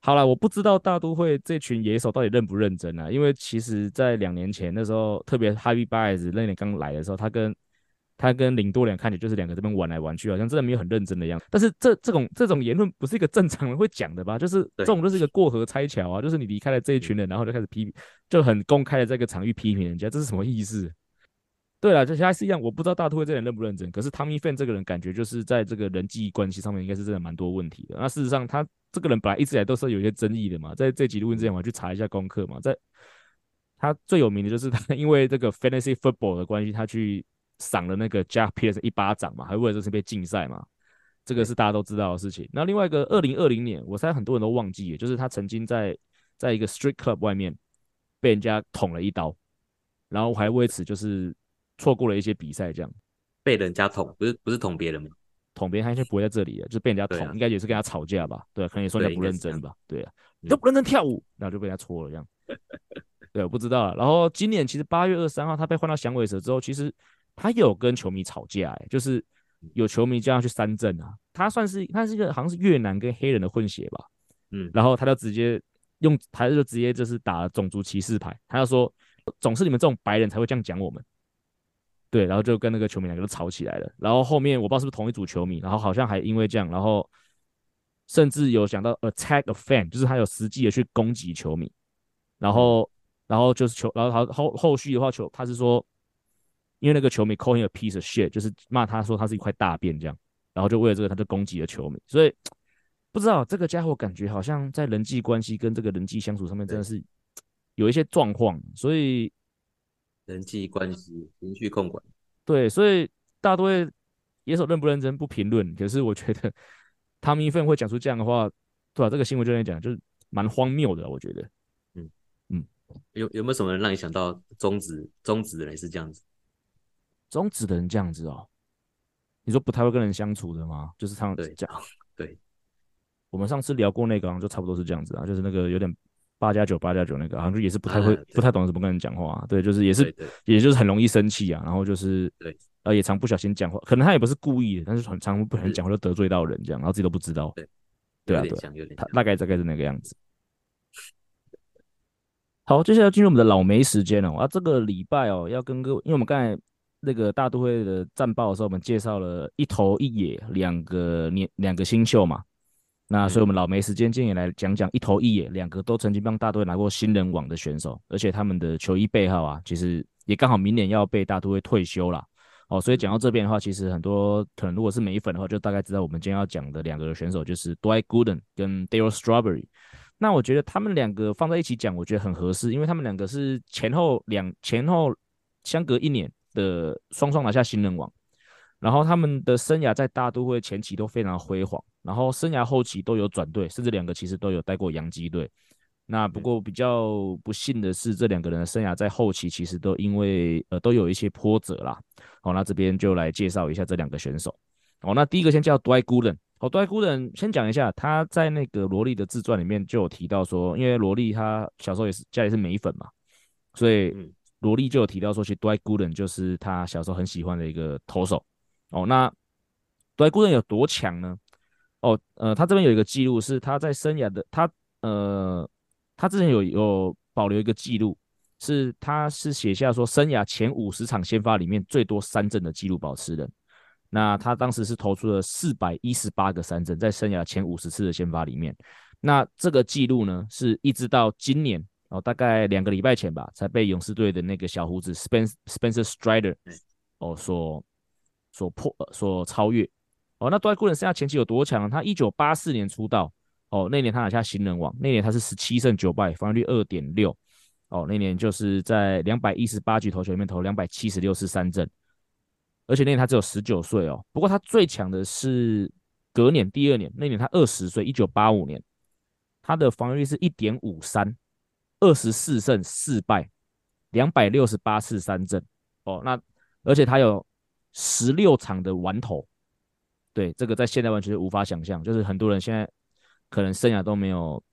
好了，我不知道大都会这群野手到底认不认真啊。因为其实，在两年前那时候，特别 Happy b a e s 那年刚来的时候，他跟他跟林多良看起来就是两个这边玩来玩去，好像真的没有很认真的样子。但是这这种这种言论不是一个正常人会讲的吧？就是这种就是一个过河拆桥啊，就是你离开了这一群人，然后就开始批评，就很公开的这个场域批评人家，这是什么意思？对了，就还是一样，我不知道大都会这人认不认真。可是 Tommy Pham 这个人，感觉就是在这个人际关系上面，应该是真的蛮多问题的。那事实上，他这个人本来一直以来都是有一些争议的嘛。在这集录音之前，我去查一下功课嘛。在他最有名的就是他因为这个 Fantasy Football 的关系，他去赏了那个 Jack Pearson 一巴掌嘛，还为了这次被禁赛嘛。这个是大家都知道的事情。那另外一个，二零二零年，我猜很多人都忘记了，就是他曾经在在一个 Street Club 外面被人家捅了一刀，然后还为此就是。错过了一些比赛，这样被人家捅，不是不是捅别人吗？捅别人他应该不会在这里的，就被人家捅，啊、应该也是跟他吵架吧？对，可能也说人家不认真吧？对啊，你都不认真跳舞，然后就被人家戳了这样。[LAUGHS] 对，我不知道了。然后今年其实八月二十三号他被换到响尾蛇之后，其实他有跟球迷吵架，哎，就是有球迷叫他去三振啊。他算是他是一个好像是越南跟黑人的混血吧？嗯，然后他就直接用，他就直接就是打了种族歧视牌，他就说总是你们这种白人才会这样讲我们。对，然后就跟那个球迷两个都吵起来了。然后后面我不知道是不是同一组球迷，然后好像还因为这样，然后甚至有想到 attack a fan，就是他有实际的去攻击球迷。然后，然后就是球，然后他后后续的话球，他是说，因为那个球迷 call him a piece of shit，就是骂他说他是一块大便这样。然后就为了这个，他就攻击了球迷。所以不知道这个家伙感觉好像在人际关系跟这个人际相处上面真的是有一些状况，所以。人际关系、情绪控管，对，所以大多会野手认不认真不评论。可是我觉得汤米芬会讲出这样的话，对吧、啊？这个新闻就在讲，就是蛮荒谬的。我觉得，嗯嗯，有有没有什么人让你想到中职中职的人是这样子？中职的人这样子哦？你说不太会跟人相处的吗？就是他们这样。对，我们上次聊过那个，就差不多是这样子啊，就是那个有点。八加九，八加九那个好像就也是不太会，啊、不太懂得怎么跟人讲话、啊。对，就是也是，也就是很容易生气啊。然后就是，对，呃，也常不小心讲话，可能他也不是故意的，但是很常不小心讲话就得罪到人这样，然后自己都不知道。对，对啊，对，他大概大概是那个样子。好，接下来进入我们的老梅时间了、哦。啊，这个礼拜哦，要跟各位，因为我们刚才那个大都会的战报的时候，我们介绍了一头一野两个年两个新秀嘛。那所以，我们老没时间今天也来讲讲一头一野，两个都曾经帮大都会拿过新人王的选手，而且他们的球衣背号啊，其实也刚好明年要被大都会退休了哦。所以讲到这边的话，其实很多可能如果是美粉的话，就大概知道我们今天要讲的两个选手就是 Dwight Gooden 跟 Darryl Strawberry。那我觉得他们两个放在一起讲，我觉得很合适，因为他们两个是前后两前后相隔一年的双双拿下新人王。然后他们的生涯在大都会前期都非常辉煌，然后生涯后期都有转队，甚至两个其实都有带过洋基队。那不过比较不幸的是，这两个人的生涯在后期其实都因为呃都有一些波折啦。好，那这边就来介绍一下这两个选手。好，那第一个先叫 Dwight Gooden。好，Dwight Gooden 先讲一下，他在那个罗莉的自传里面就有提到说，因为罗莉他小时候也是家里是美粉嘛，所以罗力就有提到说，其实 Dwight Gooden 就是他小时候很喜欢的一个投手。哦，那 Dwight Gooden 有多强呢？哦，呃，他这边有一个记录，是他在生涯的他呃，他之前有有保留一个记录，是他是写下说生涯前五十场先发里面最多三振的记录保持人。那他当时是投出了四百一十八个三振，在生涯前五十次的先发里面。那这个记录呢，是一直到今年哦，大概两个礼拜前吧，才被勇士队的那个小胡子 Spencer Spencer Strider 哦所。所破呃所超越哦，那 Dwight Gooden 生涯前期有多强？他一九八四年出道哦，那年他拿下新人王，那年他是十七胜九败，防御率二点六哦，那年就是在两百一十八局投球里面投两百七十六次三振，而且那年他只有十九岁哦。不过他最强的是隔年第二年那年他二十岁，一九八五年，他的防御率是一点五三，二十四胜四败，两百六十八次三振。哦，那而且他有十六场的完投，对，这个在现在完全是无法想象，就是很多人现在可能生涯都没有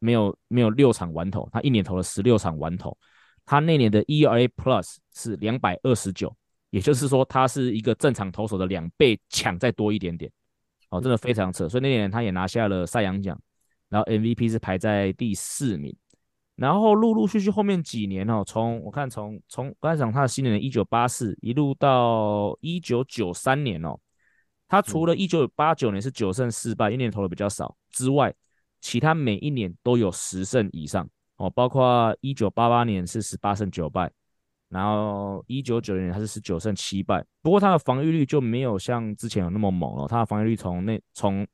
没有没有六场完投，他一年投了十六场完投，他那年的 ERA Plus 是两百二十九，也就是说他是一个正常投手的两倍强再多一点点，哦，真的非常扯，所以那年他也拿下了赛扬奖，然后 MVP 是排在第四名。然后陆陆续续后面几年哦，从我看从从刚才讲他的新人一九八四一路到一九九三年哦，他除了一九八九年是九胜四败，一年投的比较少之外，其他每一年都有十胜以上哦，包括一九八八年是十八胜九败，然后一九九零年他是十九胜七败，不过他的防御率就没有像之前有那么猛了，他的防御率从那从。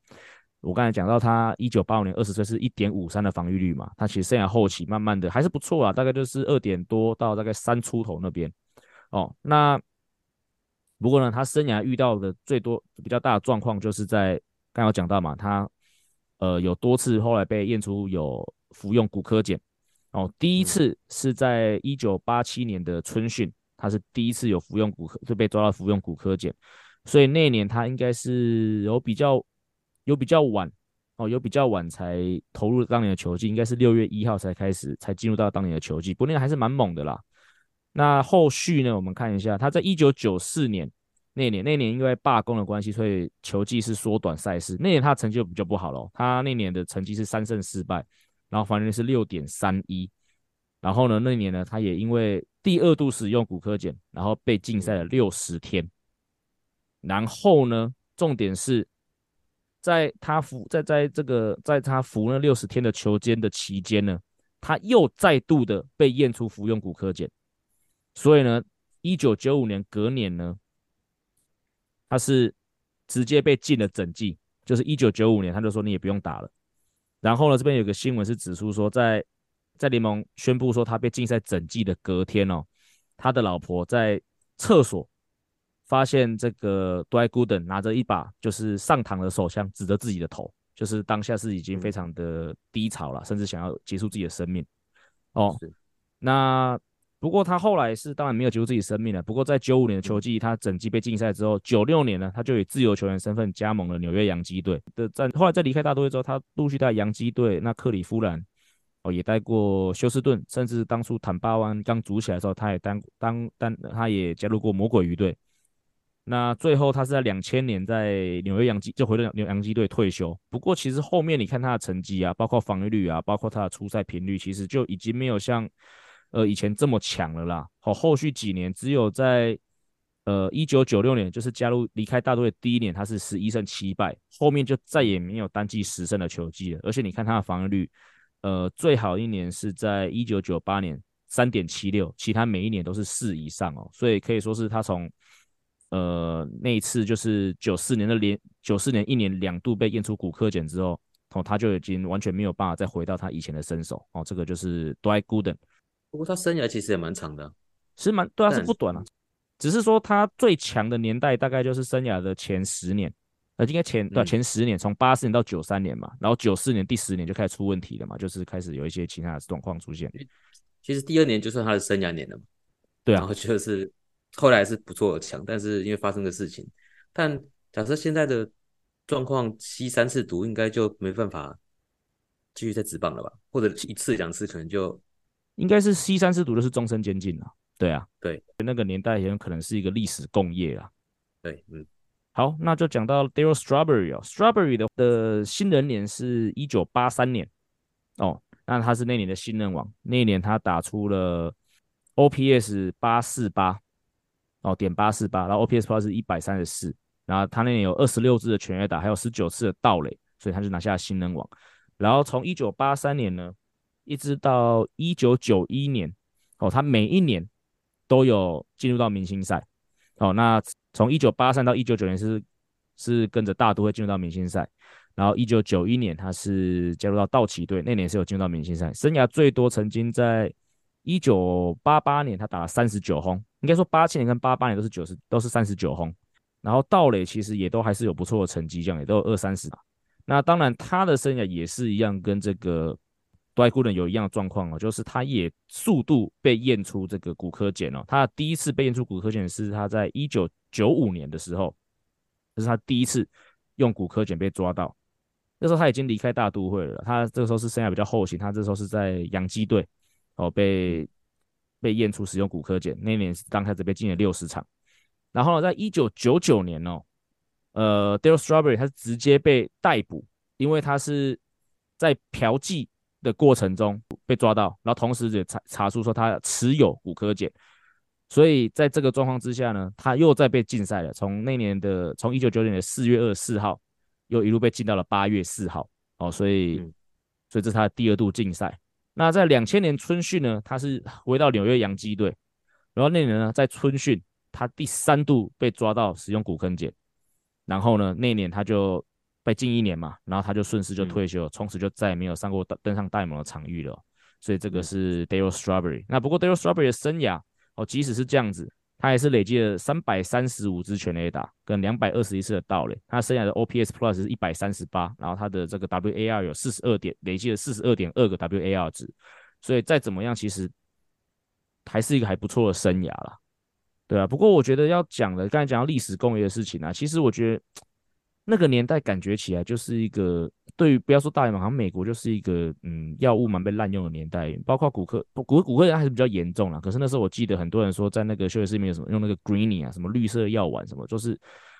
我刚才讲到他一九八五年二十岁是一点五三的防御率嘛，他其实生涯后期慢慢的还是不错啊，大概就是二点多到大概三出头那边哦。那不过呢，他生涯遇到的最多比较大的状况就是在刚刚有讲到嘛，他呃有多次后来被验出有服用骨科碱哦，第一次是在一九八七年的春训，他是第一次有服用骨科就被抓到服用骨科碱，所以那一年他应该是有比较。有比较晚哦，有比较晚才投入当年的球季，应该是六月一号才开始才进入到当年的球季，不过那个还是蛮猛的啦。那后续呢，我们看一下，他在一九九四年那年，那年因为罢工的关系，所以球季是缩短赛事。那年他成绩就比较不好了，他那年的成绩是三胜四败，然后防御是六点三一。然后呢，那年呢，他也因为第二度使用骨科碱，然后被禁赛了六十天。然后呢，重点是。在他服在在这个在他服那六十天的囚监的期间呢，他又再度的被验出服用骨科碱，所以呢，一九九五年隔年呢，他是直接被禁了整季，就是一九九五年他就说你也不用打了。然后呢，这边有个新闻是指出说，在在联盟宣布说他被禁赛整季的隔天哦，他的老婆在厕所。发现这个 Dwight Gooden 拿着一把就是上膛的手枪指着自己的头，就是当下是已经非常的低潮了，甚至想要结束自己的生命。哦，那不过他后来是当然没有结束自己生命了。不过在九五年的球季，他整季被禁赛之后，九六年呢，他就以自由球员身份加盟了纽约洋基队的战。后来在离开大都会之后，他陆续在洋基队，那克里夫兰哦也待过休斯顿，甚至当初坦巴湾刚组起来的时候，他也当当当他也加入过魔鬼鱼队。那最后他是在两千年在纽约洋基就回到纽洋基队退休。不过其实后面你看他的成绩啊，包括防御率啊，包括他的出赛频率，其实就已经没有像呃以前这么强了啦。好，后续几年只有在呃一九九六年就是加入离开大都会第一年，他是十一胜七败，后面就再也没有单季十胜的球季了。而且你看他的防御率，呃最好一年是在一九九八年三点七六，其他每一年都是四以上哦，所以可以说是他从。呃，那一次就是九四年的连九四年一年两度被验出骨科检之后，哦，他就已经完全没有办法再回到他以前的身手哦。这个就是 Dwight Gooden。不过他生涯其实也蛮长的，是蛮对啊，是不短啊。只是说他最强的年代大概就是生涯的前十年，呃，应该前对、啊、前十年，从八四年到九三年嘛，然后九四年第十年就开始出问题了嘛，就是开始有一些其他的状况出现。其实第二年就算他的生涯年了嘛，对啊，然后就是。后来是不错的强，但是因为发生的事情，但假设现在的状况吸三次毒，应该就没办法继续再职棒了吧？或者一次两次可能就应该是吸三次毒的是终身监禁了。对啊，对，那个年代也有可能是一个历史共业啊。对，嗯，好，那就讲到 Darryl Strawberry 哦，Strawberry 的的新人年是一九八三年哦，那他是那年的新人王，那一年他打出了 OPS 八四八。哦，点八四八，然后 OPS Plus 是一百三十四，然后他那年有二十六支的全垒打，还有十九次的盗垒，所以他就拿下了新人王。然后从一九八三年呢，一直到一九九一年，哦，他每一年都有进入到明星赛。哦，那从一九八三到一九九年是是跟着大都会进入到明星赛，然后一九九一年他是加入到道奇队，那年是有进入到明星赛，生涯最多曾经在。一九八八年，他打了三十九轰，应该说八七年跟八八年都是九十，都是三十九轰。然后道垒其实也都还是有不错的成绩，这样也都有二三十码。那当然他的生涯也是一样，跟这个 Dwight Gooden 有一样的状况哦，就是他也速度被验出这个骨科检哦。他第一次被验出骨科检是他在一九九五年的时候，这是他第一次用骨科检被抓到。那时候他已经离开大都会了，他这个时候是生涯比较后行，他这时候是在洋基队哦，被被验出使用骨科碱，那年是刚开始被禁了六十场，然后呢，在一九九九年哦，呃，Darryl Strawberry 他是直接被逮捕，因为他是在嫖妓的过程中被抓到，然后同时也查查出说他持有骨科碱，所以在这个状况之下呢，他又再被禁赛了，从那年的从一九九九年的四月二十四号。又一路被禁到了八月四号，哦，所以，嗯、所以这是他的第二度禁赛。那在两千年春训呢，他是回到纽约洋基队，然后那年呢，在春训他第三度被抓到使用骨坑检，然后呢，那年他就被禁一年嘛，然后他就顺势就退休，嗯、从此就再也没有上过登上大联盟的场域了。所以这个是 Darryl Strawberry。那不过 Darryl Strawberry 的生涯，哦，即使是这样子。他也是累积了三百三十五支全雷打跟两百二十一次的盗垒，他生涯的 OPS Plus 是一百三十八，然后他的这个 WAR 有四十二点，累计了四十二点二个 WAR 值，所以再怎么样，其实还是一个还不错的生涯啦，对啊。不过我觉得要讲的，刚才讲到历史共业的事情啊，其实我觉得那个年代感觉起来就是一个。对于不要说大联盟，好像美国就是一个嗯药物蛮被滥用的年代，包括骨科，骨科骨科人还是比较严重啦。可是那时候我记得很多人说，在那个休息室里面有什么用那个 Greenie 啊，什么绿色药丸什么，就是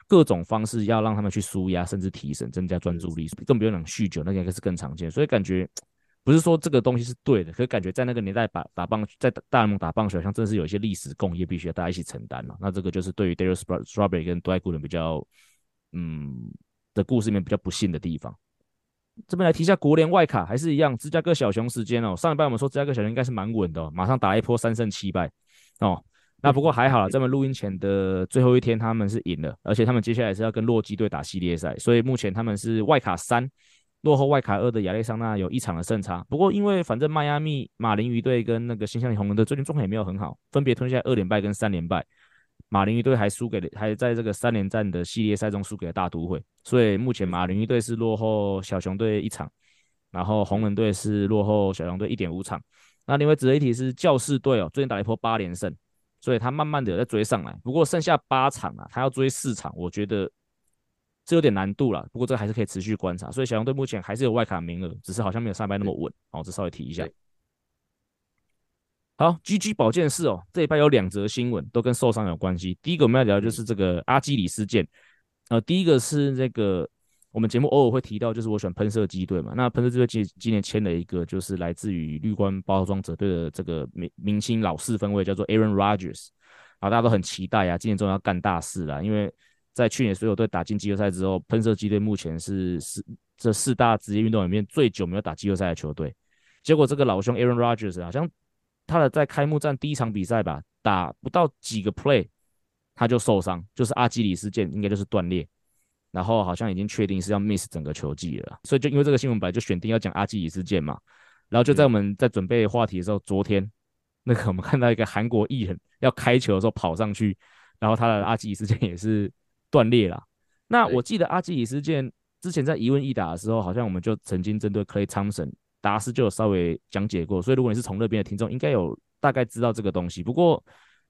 各种方式要让他们去舒压，甚至提神，增加专注力，更不用讲酗酒，那个应该是更常见。所以感觉不是说这个东西是对的，可是感觉在那个年代打打棒，在大联盟打棒球，好像真的是有一些历史共业，必须要大家一起承担了。那这个就是对于 Darryl Strawberry 跟 Dwight Gooden 比较嗯的故事里面比较不幸的地方。这边来提一下国联外卡，还是一样，芝加哥小熊时间哦。上礼拜我们说芝加哥小熊应该是蛮稳的哦，马上打一波三胜七败哦。那不过还好，在我们录音前的最后一天他们是赢了，而且他们接下来是要跟洛基队打系列赛，所以目前他们是外卡三，落后外卡二的亚利桑那有一场的胜差。不过因为反正迈阿密马林鱼队跟那个新相连红人队最近状况也没有很好，分别吞下二连败跟三连败。马林鱼队还输给了，还在这个三连战的系列赛中输给了大都会，所以目前马林鱼队是落后小熊队一场，然后红人队是落后小熊队一点五场。那另外值得一提是教士队哦，最近打了一波八连胜，所以他慢慢的有在追上来。不过剩下八场啊，他要追四场，我觉得这有点难度了。不过这还是可以持续观察，所以小熊队目前还是有外卡名额，只是好像没有上半那么稳。哦，这稍微提一下。好，GG 保健室哦，这一拜有两则新闻都跟受伤有关系。第一个我们要聊的就是这个阿基里斯腱，呃，第一个是这个我们节目偶尔会提到，就是我喜欢喷射机队嘛。那喷射机队今今年签了一个，就是来自于绿光包装者队的这个明明星老四分卫，叫做 Aaron Rodgers 啊，大家都很期待啊，今年终于要干大事了。因为在去年所有队打进季后赛之后，喷射机队目前是四这四大职业运动里面最久没有打季后赛的球队。结果这个老兄 Aaron Rodgers 好像。他的在开幕战第一场比赛吧，打不到几个 play，他就受伤，就是阿基里斯腱应该就是断裂，然后好像已经确定是要 miss 整个球季了，所以就因为这个新闻本来就选定要讲阿基里斯腱嘛，然后就在我们在准备话题的时候，昨天 [LAUGHS] 那个我们看到一个韩国艺人要开球的时候跑上去，然后他的阿基里斯腱也是断裂了。那我记得阿基里斯腱之前在一问一答的时候，好像我们就曾经针对 Clay Thompson。达斯就有稍微讲解过，所以如果你是从那边的听众，应该有大概知道这个东西。不过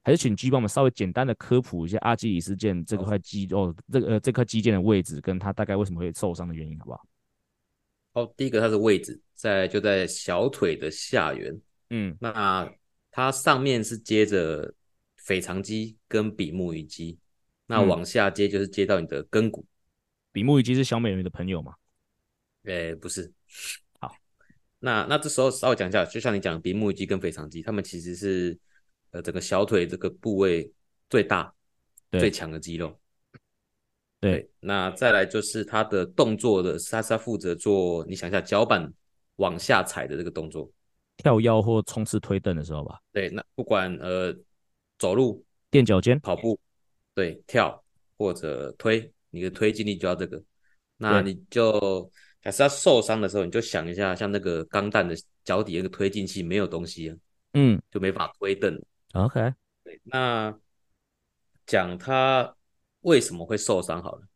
还是请 G 帮我们稍微简单的科普一下阿基里斯腱这块肌肉，这个呃这块肌腱的位置，跟它大概为什么会受伤的原因，好不好？哦，第一个它的位置在就在小腿的下缘，嗯，那它上面是接着腓肠肌跟比目鱼肌，那往下接就是接到你的根骨。比目鱼肌是小美人鱼的朋友吗？诶、欸，不是。那那这时候稍微讲一下，就像你讲的比目鱼肌跟腓肠肌，他们其实是呃整个小腿这个部位最大、最强的肌肉。对，对，那再来就是它的动作的，他是要负责做，你想一下脚板往下踩的这个动作，跳跃或冲刺推蹬的时候吧。对，那不管呃走路、垫脚尖、跑步，对，跳或者推，你的推进力就要这个，那你就。还是他受伤的时候，你就想一下，像那个钢弹的脚底那个推进器没有东西啊，嗯，就没法推蹬。OK，对，那讲他为什么会受伤？好了，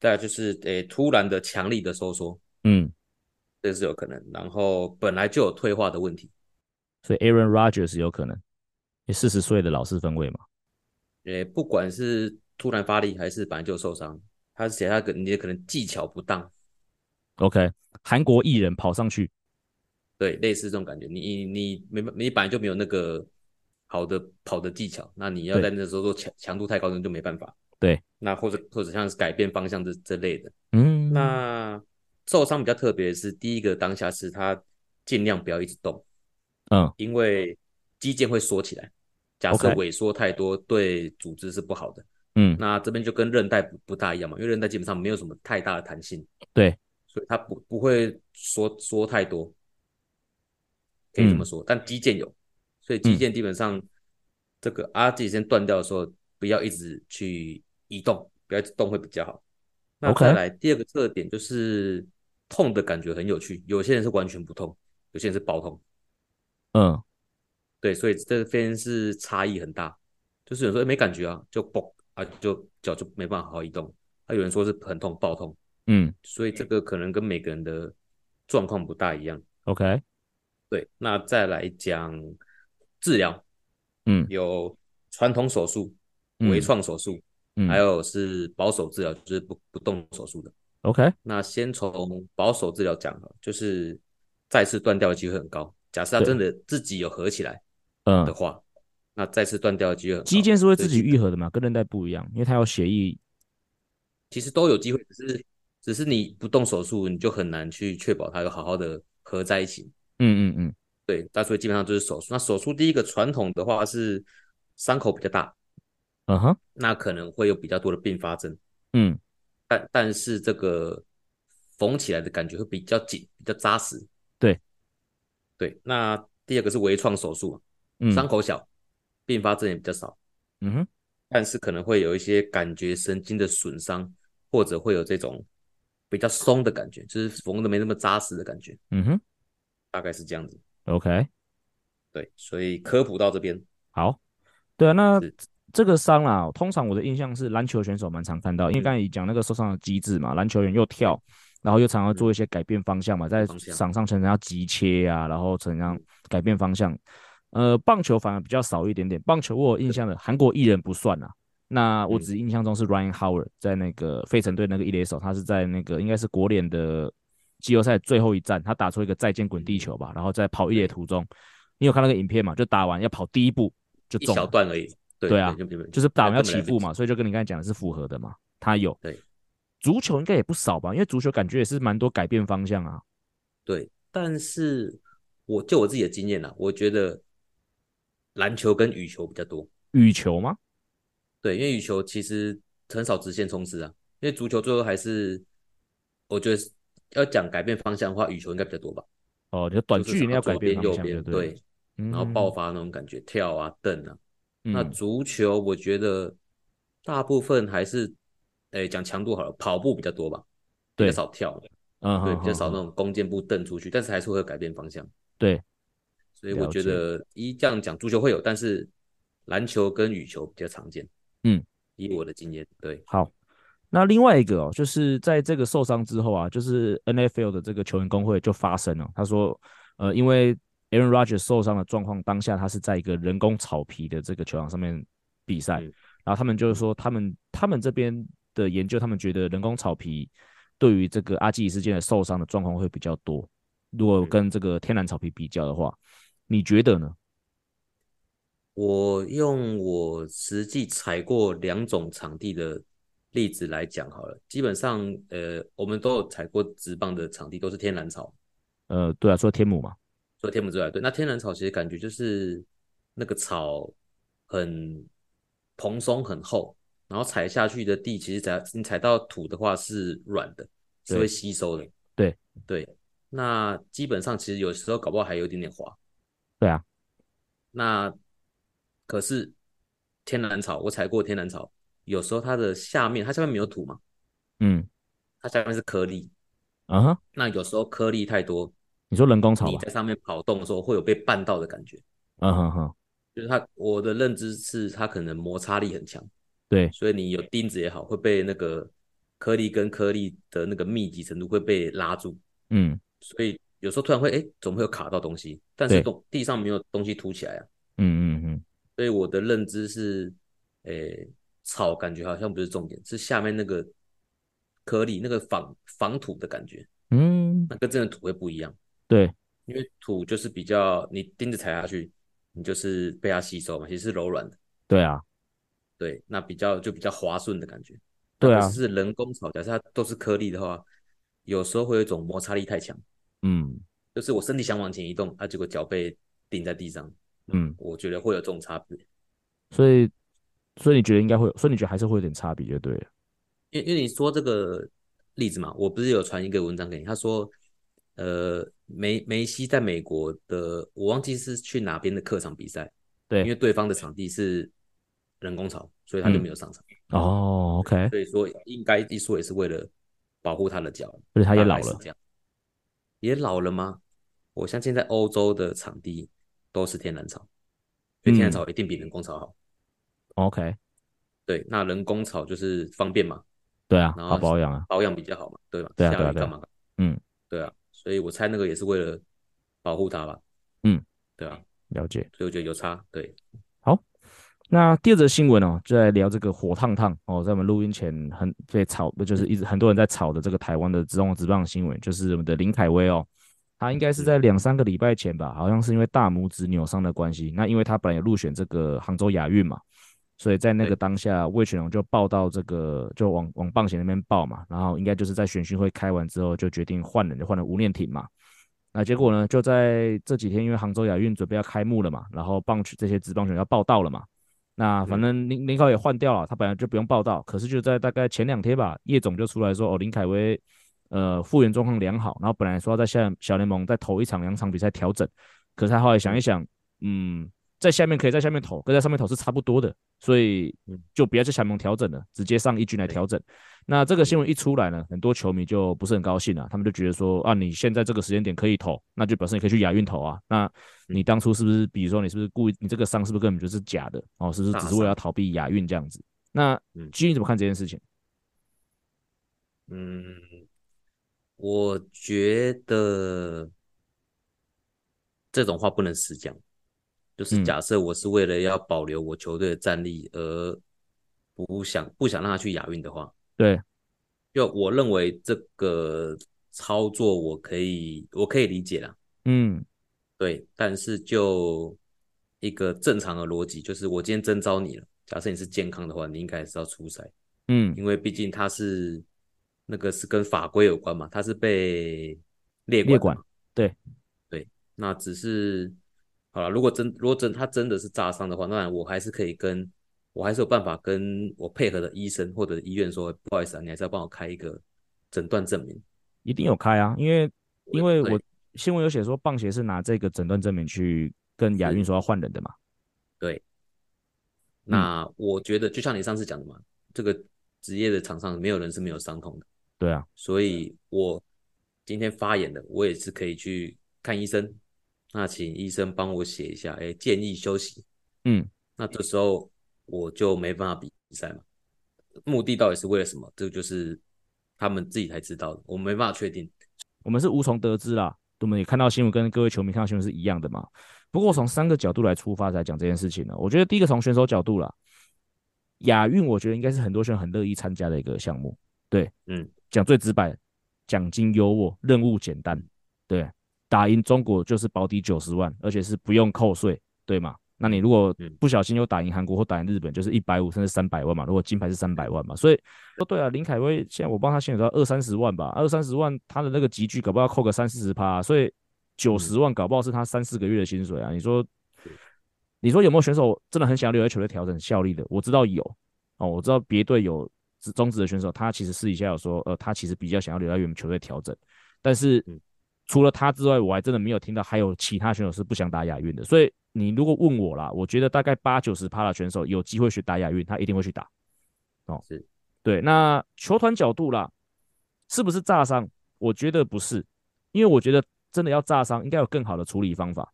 再来就是诶，突然的强力的收缩，嗯，这是有可能。然后本来就有退化的问题，所以 Aaron Rodgers 有可能，四十岁的老四分位嘛。诶，不管是突然发力还是本来就受伤，他是写他可你也可能技巧不当。OK，韩国艺人跑上去，对，类似这种感觉。你你没你本来就没有那个好的跑的技巧，那你要在那时候做强强度太高，那就没办法。对，那或者或者像是改变方向这这类的。嗯，那受伤比较特别的是，第一个当下是他尽量不要一直动，嗯，因为肌腱会缩起来，假设萎缩太多，对组织是不好的。嗯，那这边就跟韧带不不大一样嘛，因为韧带基本上没有什么太大的弹性。对。所以它不不会说说太多，可以这么说。嗯、但肌腱有，所以肌腱基本上这个阿基里斯腱断掉的时候，不要一直去移动，不要一直动会比较好。那再来第二个特点就是痛的感觉很有趣，有些人是完全不痛，有些人是爆痛。嗯，对，所以这边是差异很大。就是有时候没感觉啊，就嘣啊，就脚就没办法好好移动。还有人说是很痛，爆痛。嗯，所以这个可能跟每个人的状况不大一样。OK，对，那再来讲治疗，嗯，有传统手术、微创手术，嗯，还有是保守治疗，就是不不动手术的。OK，那先从保守治疗讲，就是再次断掉的机会很高。假设他真的自己有合起来，嗯的话，那再次断掉的机会很高。肌腱是会自己愈合的嘛？跟韧带不一样，因为它有血液，其实都有机会，只是。只是你不动手术，你就很难去确保它有好好的合在一起。嗯嗯嗯，对，那所以基本上就是手术。那手术第一个传统的话是伤口比较大，嗯哼，那可能会有比较多的并发症。嗯，但但是这个缝起来的感觉会比较紧，比较扎实。对，对。那第二个是微创手术，伤口小，并发症也比较少。嗯哼，但是可能会有一些感觉神经的损伤，或者会有这种。比较松的感觉，就是缝的没那么扎实的感觉。嗯哼，大概是这样子。OK，对，所以科普到这边。好，对啊，那这个伤啊，通常我的印象是篮球选手蛮常看到，因为刚才你讲那个受伤的机制嘛，篮球员又跳，然后又常常做一些改变方向嘛，在场上常常要急切啊，然后常常改变方向。呃，棒球反而比较少一点点，棒球我有印象的韩国艺人不算啊。那我只印象中是 Ryan Howard 在那个费城队那个一垒手，他是在那个应该是国联的季后赛最后一战，他打出一个再见滚地球吧，然后在跑一垒途中，你有看那个影片嘛？就打完要跑第一步就中，一小段而已。对，对啊，就是打完要起步嘛，所以就跟你刚才讲的是符合的嘛。他有，对，足球应该也不少吧，因为足球感觉也是蛮多改变方向啊。对，但是我就我自己的经验啊，我觉得篮球跟羽球比较多。羽球吗？对，因为羽球其实很少直线冲刺啊，因为足球最后还是，我觉得要讲改变方向的话，羽球应该比较多吧。哦，就短距离要改变，右边，对，嗯、然后爆发那种感觉，跳啊、蹬啊。嗯、那足球我觉得大部分还是，哎，讲强度好了，跑步比较多吧，比较少跳，嗯，对，比较少那种弓箭步蹬出去，但是还是会改变方向。对，所以我觉得一这样讲，足球会有，但是篮球跟羽球比较常见。嗯，以我的经验，对，好，那另外一个哦，就是在这个受伤之后啊，就是 NFL 的这个球员工会就发声了，他说，呃，因为 Aaron Rodgers 受伤的状况，当下他是在一个人工草皮的这个球场上面比赛，嗯、然后他们就是说，他们他们这边的研究，他们觉得人工草皮对于这个阿基里斯腱的受伤的状况会比较多，如果跟这个天然草皮比较的话，你觉得呢？我用我实际踩过两种场地的例子来讲好了。基本上，呃，我们都有踩过直棒的场地，都是天然草。呃，对啊，说天母嘛，说天母之外，对，那天然草其实感觉就是那个草很蓬松很厚，然后踩下去的地，其实踩你踩到土的话是软的，是会吸收的。对对，那基本上其实有时候搞不好还有一点点滑。对啊，那。可是天然草，我踩过天然草，有时候它的下面，它下面没有土嘛，嗯，它下面是颗粒，啊哈，那有时候颗粒太多，你说人工草，你在上面跑动的时候会有被绊到的感觉，嗯哼哼，就是它，我的认知是它可能摩擦力很强，对，所以你有钉子也好，会被那个颗粒跟颗粒的那个密集程度会被拉住，嗯，所以有时候突然会哎，总会有卡到东西，但是东地上没有东西凸起来啊，嗯嗯嗯，所以我的认知是，诶，草感觉好像不是重点，是下面那个颗粒那个仿仿土的感觉，嗯，那跟真的土会不一样，对，因为土就是比较你钉子踩下去，你就是被它吸收嘛，其实是柔软的，对啊。对，那比较就比较滑顺的感觉。对啊，是人工草，假设它都是颗粒的话，有时候会有一种摩擦力太强。嗯，就是我身体想往前移动，啊，结果脚被顶在地上。嗯，我觉得会有这种差别。所以，所以你觉得应该会有，所以你觉得还是会有点差别，就对了。因为因为你说这个例子嘛，我不是有传一个文章给你，他说，呃，梅梅西在美国的，我忘记是去哪边的客场比赛，对，因为对方的场地是。人工草，所以他就没有上场。嗯、哦，OK。所以说，应该一说也是为了保护他的脚。所以他也老了，这样也老了吗？我相信在欧洲的场地都是天然草，所以天然草一定比人工草好。嗯、OK。对，那人工草就是方便嘛。对啊，然后保养啊，保养比较好嘛，对吧？对啊，对啊，干嘛？嗯，对啊，所以我猜那个也是为了保护它吧。嗯，对啊，了解。所以我觉得有差。对。好那第二则新闻哦，就在聊这个火烫烫哦，在我们录音前很被炒的，就是一直很多人在炒的这个台湾的中职棒新闻，就是我们的林凯威哦，他应该是在两三个礼拜前吧，好像是因为大拇指扭伤的关系，那因为他本来有入选这个杭州亚运嘛，所以在那个当下，魏全龙就报到这个就往往棒协那边报嘛，然后应该就是在选训会开完之后就决定换人，就换了吴念挺嘛。那结果呢，就在这几天，因为杭州亚运准备要开幕了嘛，然后棒球这些职棒选手要报道了嘛。那反正林林凯也换掉了，他本来就不用报道，可是就在大概前两天吧，叶总就出来说，哦，林凯威，呃，复原状况良好，然后本来说要在下小联盟再投一场两场比赛调整，可是他后来想一想，嗯。在下面可以在下面投，跟在上面投是差不多的，所以就不要在下面调整了，直接上一军来调整。那这个新闻一出来呢，很多球迷就不是很高兴了，他们就觉得说啊，你现在这个时间点可以投，那就表示你可以去亚运投啊。那你当初是不是，比如说你是不是故意，你这个伤是不是根本就是假的哦？是不是只是为了要逃避亚运这样子？那基于你怎么看这件事情？嗯，我觉得这种话不能实讲。就是假设我是为了要保留我球队的战力而不想不想让他去亚运的话，对，就我认为这个操作我可以我可以理解啦，嗯，对，但是就一个正常的逻辑，就是我今天征召你了，假设你是健康的话，你应该还是要出赛，嗯，因为毕竟他是那个是跟法规有关嘛，他是被列管，列管，对对，那只是。好了，如果真如果真他真的是炸伤的话，那我还是可以跟我还是有办法跟我配合的医生或者医院说，不好意思啊，你还是要帮我开一个诊断证明。一定有开啊，因为因为我新闻有写说，棒协是拿这个诊断证明去跟亚运说要换人的嘛。对。那我觉得就像你上次讲的嘛，这个职业的场上没有人是没有伤痛的。对啊。所以我今天发言的，我也是可以去看医生。那请医生帮我写一下，哎，建议休息。嗯，那这时候我就没办法比赛嘛。目的到底是为了什么？这个就是他们自己才知道的，我们没办法确定。我们是无从得知啦。我们也看到新闻，跟各位球迷看到新闻是一样的嘛。不过从三个角度来出发来讲这件事情呢，我觉得第一个从选手角度啦，亚运我觉得应该是很多选手很乐意参加的一个项目。对，嗯，讲最直白，奖金优渥，任务简单，对。打赢中国就是保底九十万，而且是不用扣税，对吗？那你如果不小心又打赢韩国或打赢日本，就是一百五甚至三百万嘛。如果金牌是三百万嘛，所以哦对啊，林凯威现在我帮他现在到二三十万吧，二三十万他的那个集聚搞不好要扣个三四十趴，所以九十万搞不好是他三四个月的薪水啊。你说，你说有没有选手真的很想要留在球队调整效力的？我知道有哦，我知道别队有中职的选手，他其实私底下有说，呃，他其实比较想要留在原球队调整，但是。除了他之外，我还真的没有听到还有其他选手是不想打亚运的。所以你如果问我啦，我觉得大概八九十趴的选手有机会去打亚运，他一定会去打。哦，是对。那球团角度啦，是不是炸伤？我觉得不是，因为我觉得真的要炸伤，应该有更好的处理方法。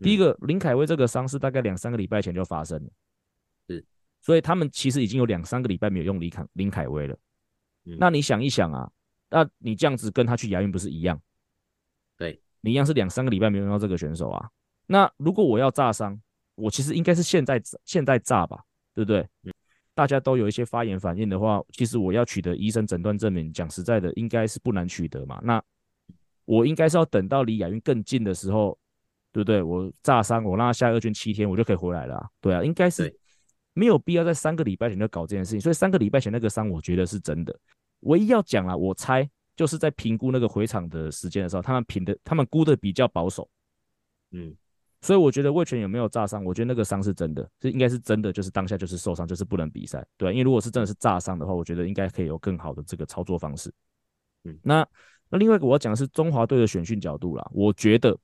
第一个，林凯威这个伤是大概两三个礼拜前就发生了。是。所以他们其实已经有两三个礼拜没有用林凯林凯威了。嗯、那你想一想啊，那你这样子跟他去亚运不是一样？对，你一样是两三个礼拜没有用到这个选手啊。那如果我要炸伤，我其实应该是现在现在炸吧，对不对？嗯、大家都有一些发炎反应的话，其实我要取得医生诊断证明，讲实在的，应该是不难取得嘛。那我应该是要等到离亚运更近的时候，对不对？我炸伤，我让他下二军七天，我就可以回来了啊。对啊，应该是没有必要在三个礼拜前就搞这件事情。所以三个礼拜前那个伤，我觉得是真的。唯一要讲啊，我猜就是在评估那个回场的时间的时候，他们评的，他们估的比较保守。嗯。所以我觉得魏全有没有炸伤？我觉得那个伤是真的，这应该是真的，就是当下就是受伤，就是不能比赛，对。因为如果是真的是炸伤的话，我觉得应该可以有更好的这个操作方式。嗯，那那另外一个我要讲的是中华队的选训角度啦。我觉得，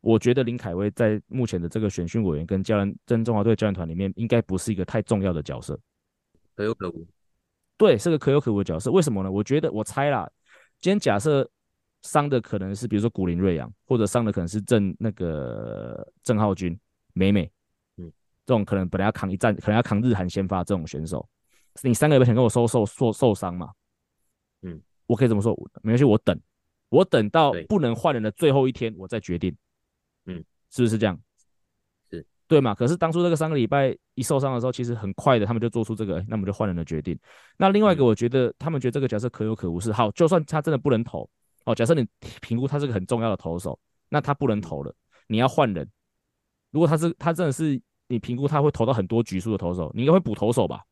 我觉得林凯威在目前的这个选训委员跟教练跟中华队教练团里面，应该不是一个太重要的角色，可有可无。对，是个可有可无的角色。为什么呢？我觉得我猜啦，今天假设。伤的可能是比如说古林瑞阳，或者伤的可能是郑那个郑浩君、美美，嗯，这种可能本来要扛一战，可能要扛日韩先发这种选手，你三个月前跟我说受受受伤嘛，嗯，我可以这么说，没关系，我等，我等到不能换人的最后一天，我再决定，嗯，是不是这样？是，对嘛？可是当初这个三个礼拜一受伤的时候，其实很快的，他们就做出这个，那么就换人的决定。那另外一个，我觉得他们觉得这个角色可有可无，是好，就算他真的不能投。哦，假设你评估他是个很重要的投手，那他不能投了，你要换人。如果他是他真的是你评估他会投到很多局数的投手，你应该会补投手吧？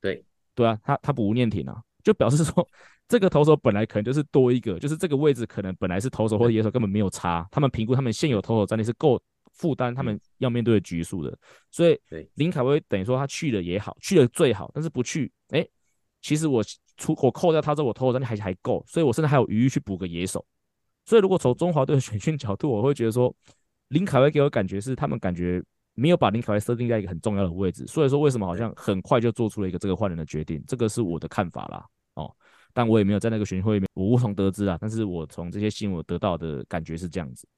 对，对啊，他他补吴念挺啊，就表示说这个投手本来可能就是多一个，就是这个位置可能本来是投手或者野手根本没有差，他们评估他们现有投手战力是够负担他们要面对的局数的，所以林凯威等于说他去了也好，去了最好，但是不去，哎，其实我。出我扣掉他之后，我投手战力还还够，所以我甚至还有余裕去补个野手。所以如果从中华队的选训角度，我会觉得说，林凯威给我感觉是他们感觉没有把林凯威设定在一个很重要的位置。所以说为什么好像很快就做出了一个这个换人的决定，这个是我的看法啦。哦，但我也没有在那个选训会里面，我无从得知啊。但是我从这些新闻得到的感觉是这样子。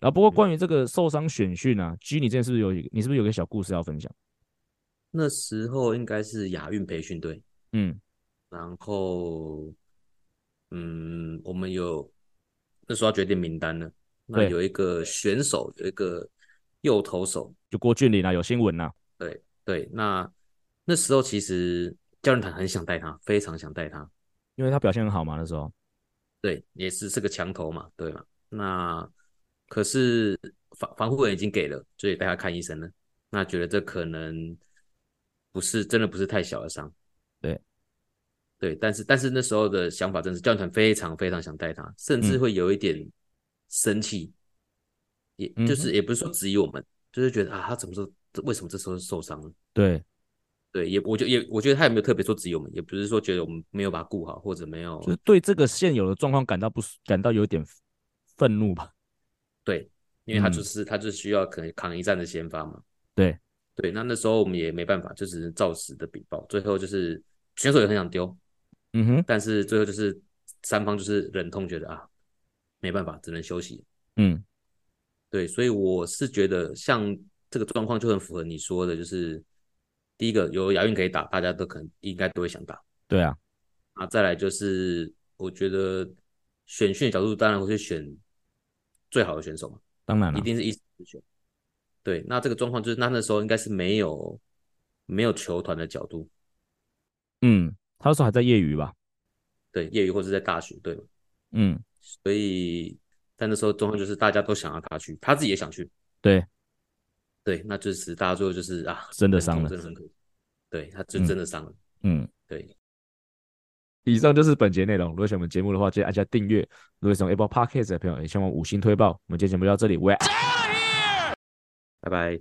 然后不过关于这个受伤选训啊，G 你这边是不是有一，你是不是有个小故事要分享？那时候应该是亚运培训队，嗯。然后，嗯，我们有那时候要决定名单呢。那有一个选手，有一个右投手，就郭俊麟啊，有新闻呐。对对，那那时候其实教练团很想带他，非常想带他，因为他表现很好嘛。那时候，对，也是是个强头嘛，对嘛。那可是防防护人已经给了，所以带他看医生了。那觉得这可能不是真的，不是太小的伤。对。对，但是但是那时候的想法真是教练团非常非常想带他，甚至会有一点生气，嗯、也就是也不是说质疑我们，就是觉得啊，他怎么说？为什么这时候受伤了？对，对，也我觉也我觉得他也没有特别说只有我们，也不是说觉得我们没有把他顾好或者没有，就是对这个现有的状况感到不感到有点愤怒吧？[LAUGHS] 对，因为他就是、嗯、他就是需要可能扛一战的先发嘛。对对，那那时候我们也没办法，就只能照实的禀报，最后就是选手也很想丢。嗯哼，但是最后就是三方就是忍痛觉得啊，没办法，只能休息。嗯，对，所以我是觉得像这个状况就很符合你说的，就是第一个有亚运可以打，大家都可能应该都会想打。对啊，啊，再来就是我觉得选训的角度当然会去选最好的选手嘛，当然了，一定是一选。对，那这个状况就是那那时候应该是没有没有球团的角度。嗯。他那时候还在业余吧？对，业余或者在大学，对。嗯，所以在那时候状况就是大家都想要他去，他自己也想去。对，对，那就是大家最后就是啊，真的伤了，真的很可惜。对，他就真的伤了。嗯，对。以上就是本节内容。如果喜欢我们节目的话，记得按下订阅。如果喜欢 Apple Podcast 的朋友，也希望五星推爆。我们今天节目就到这里，拜拜。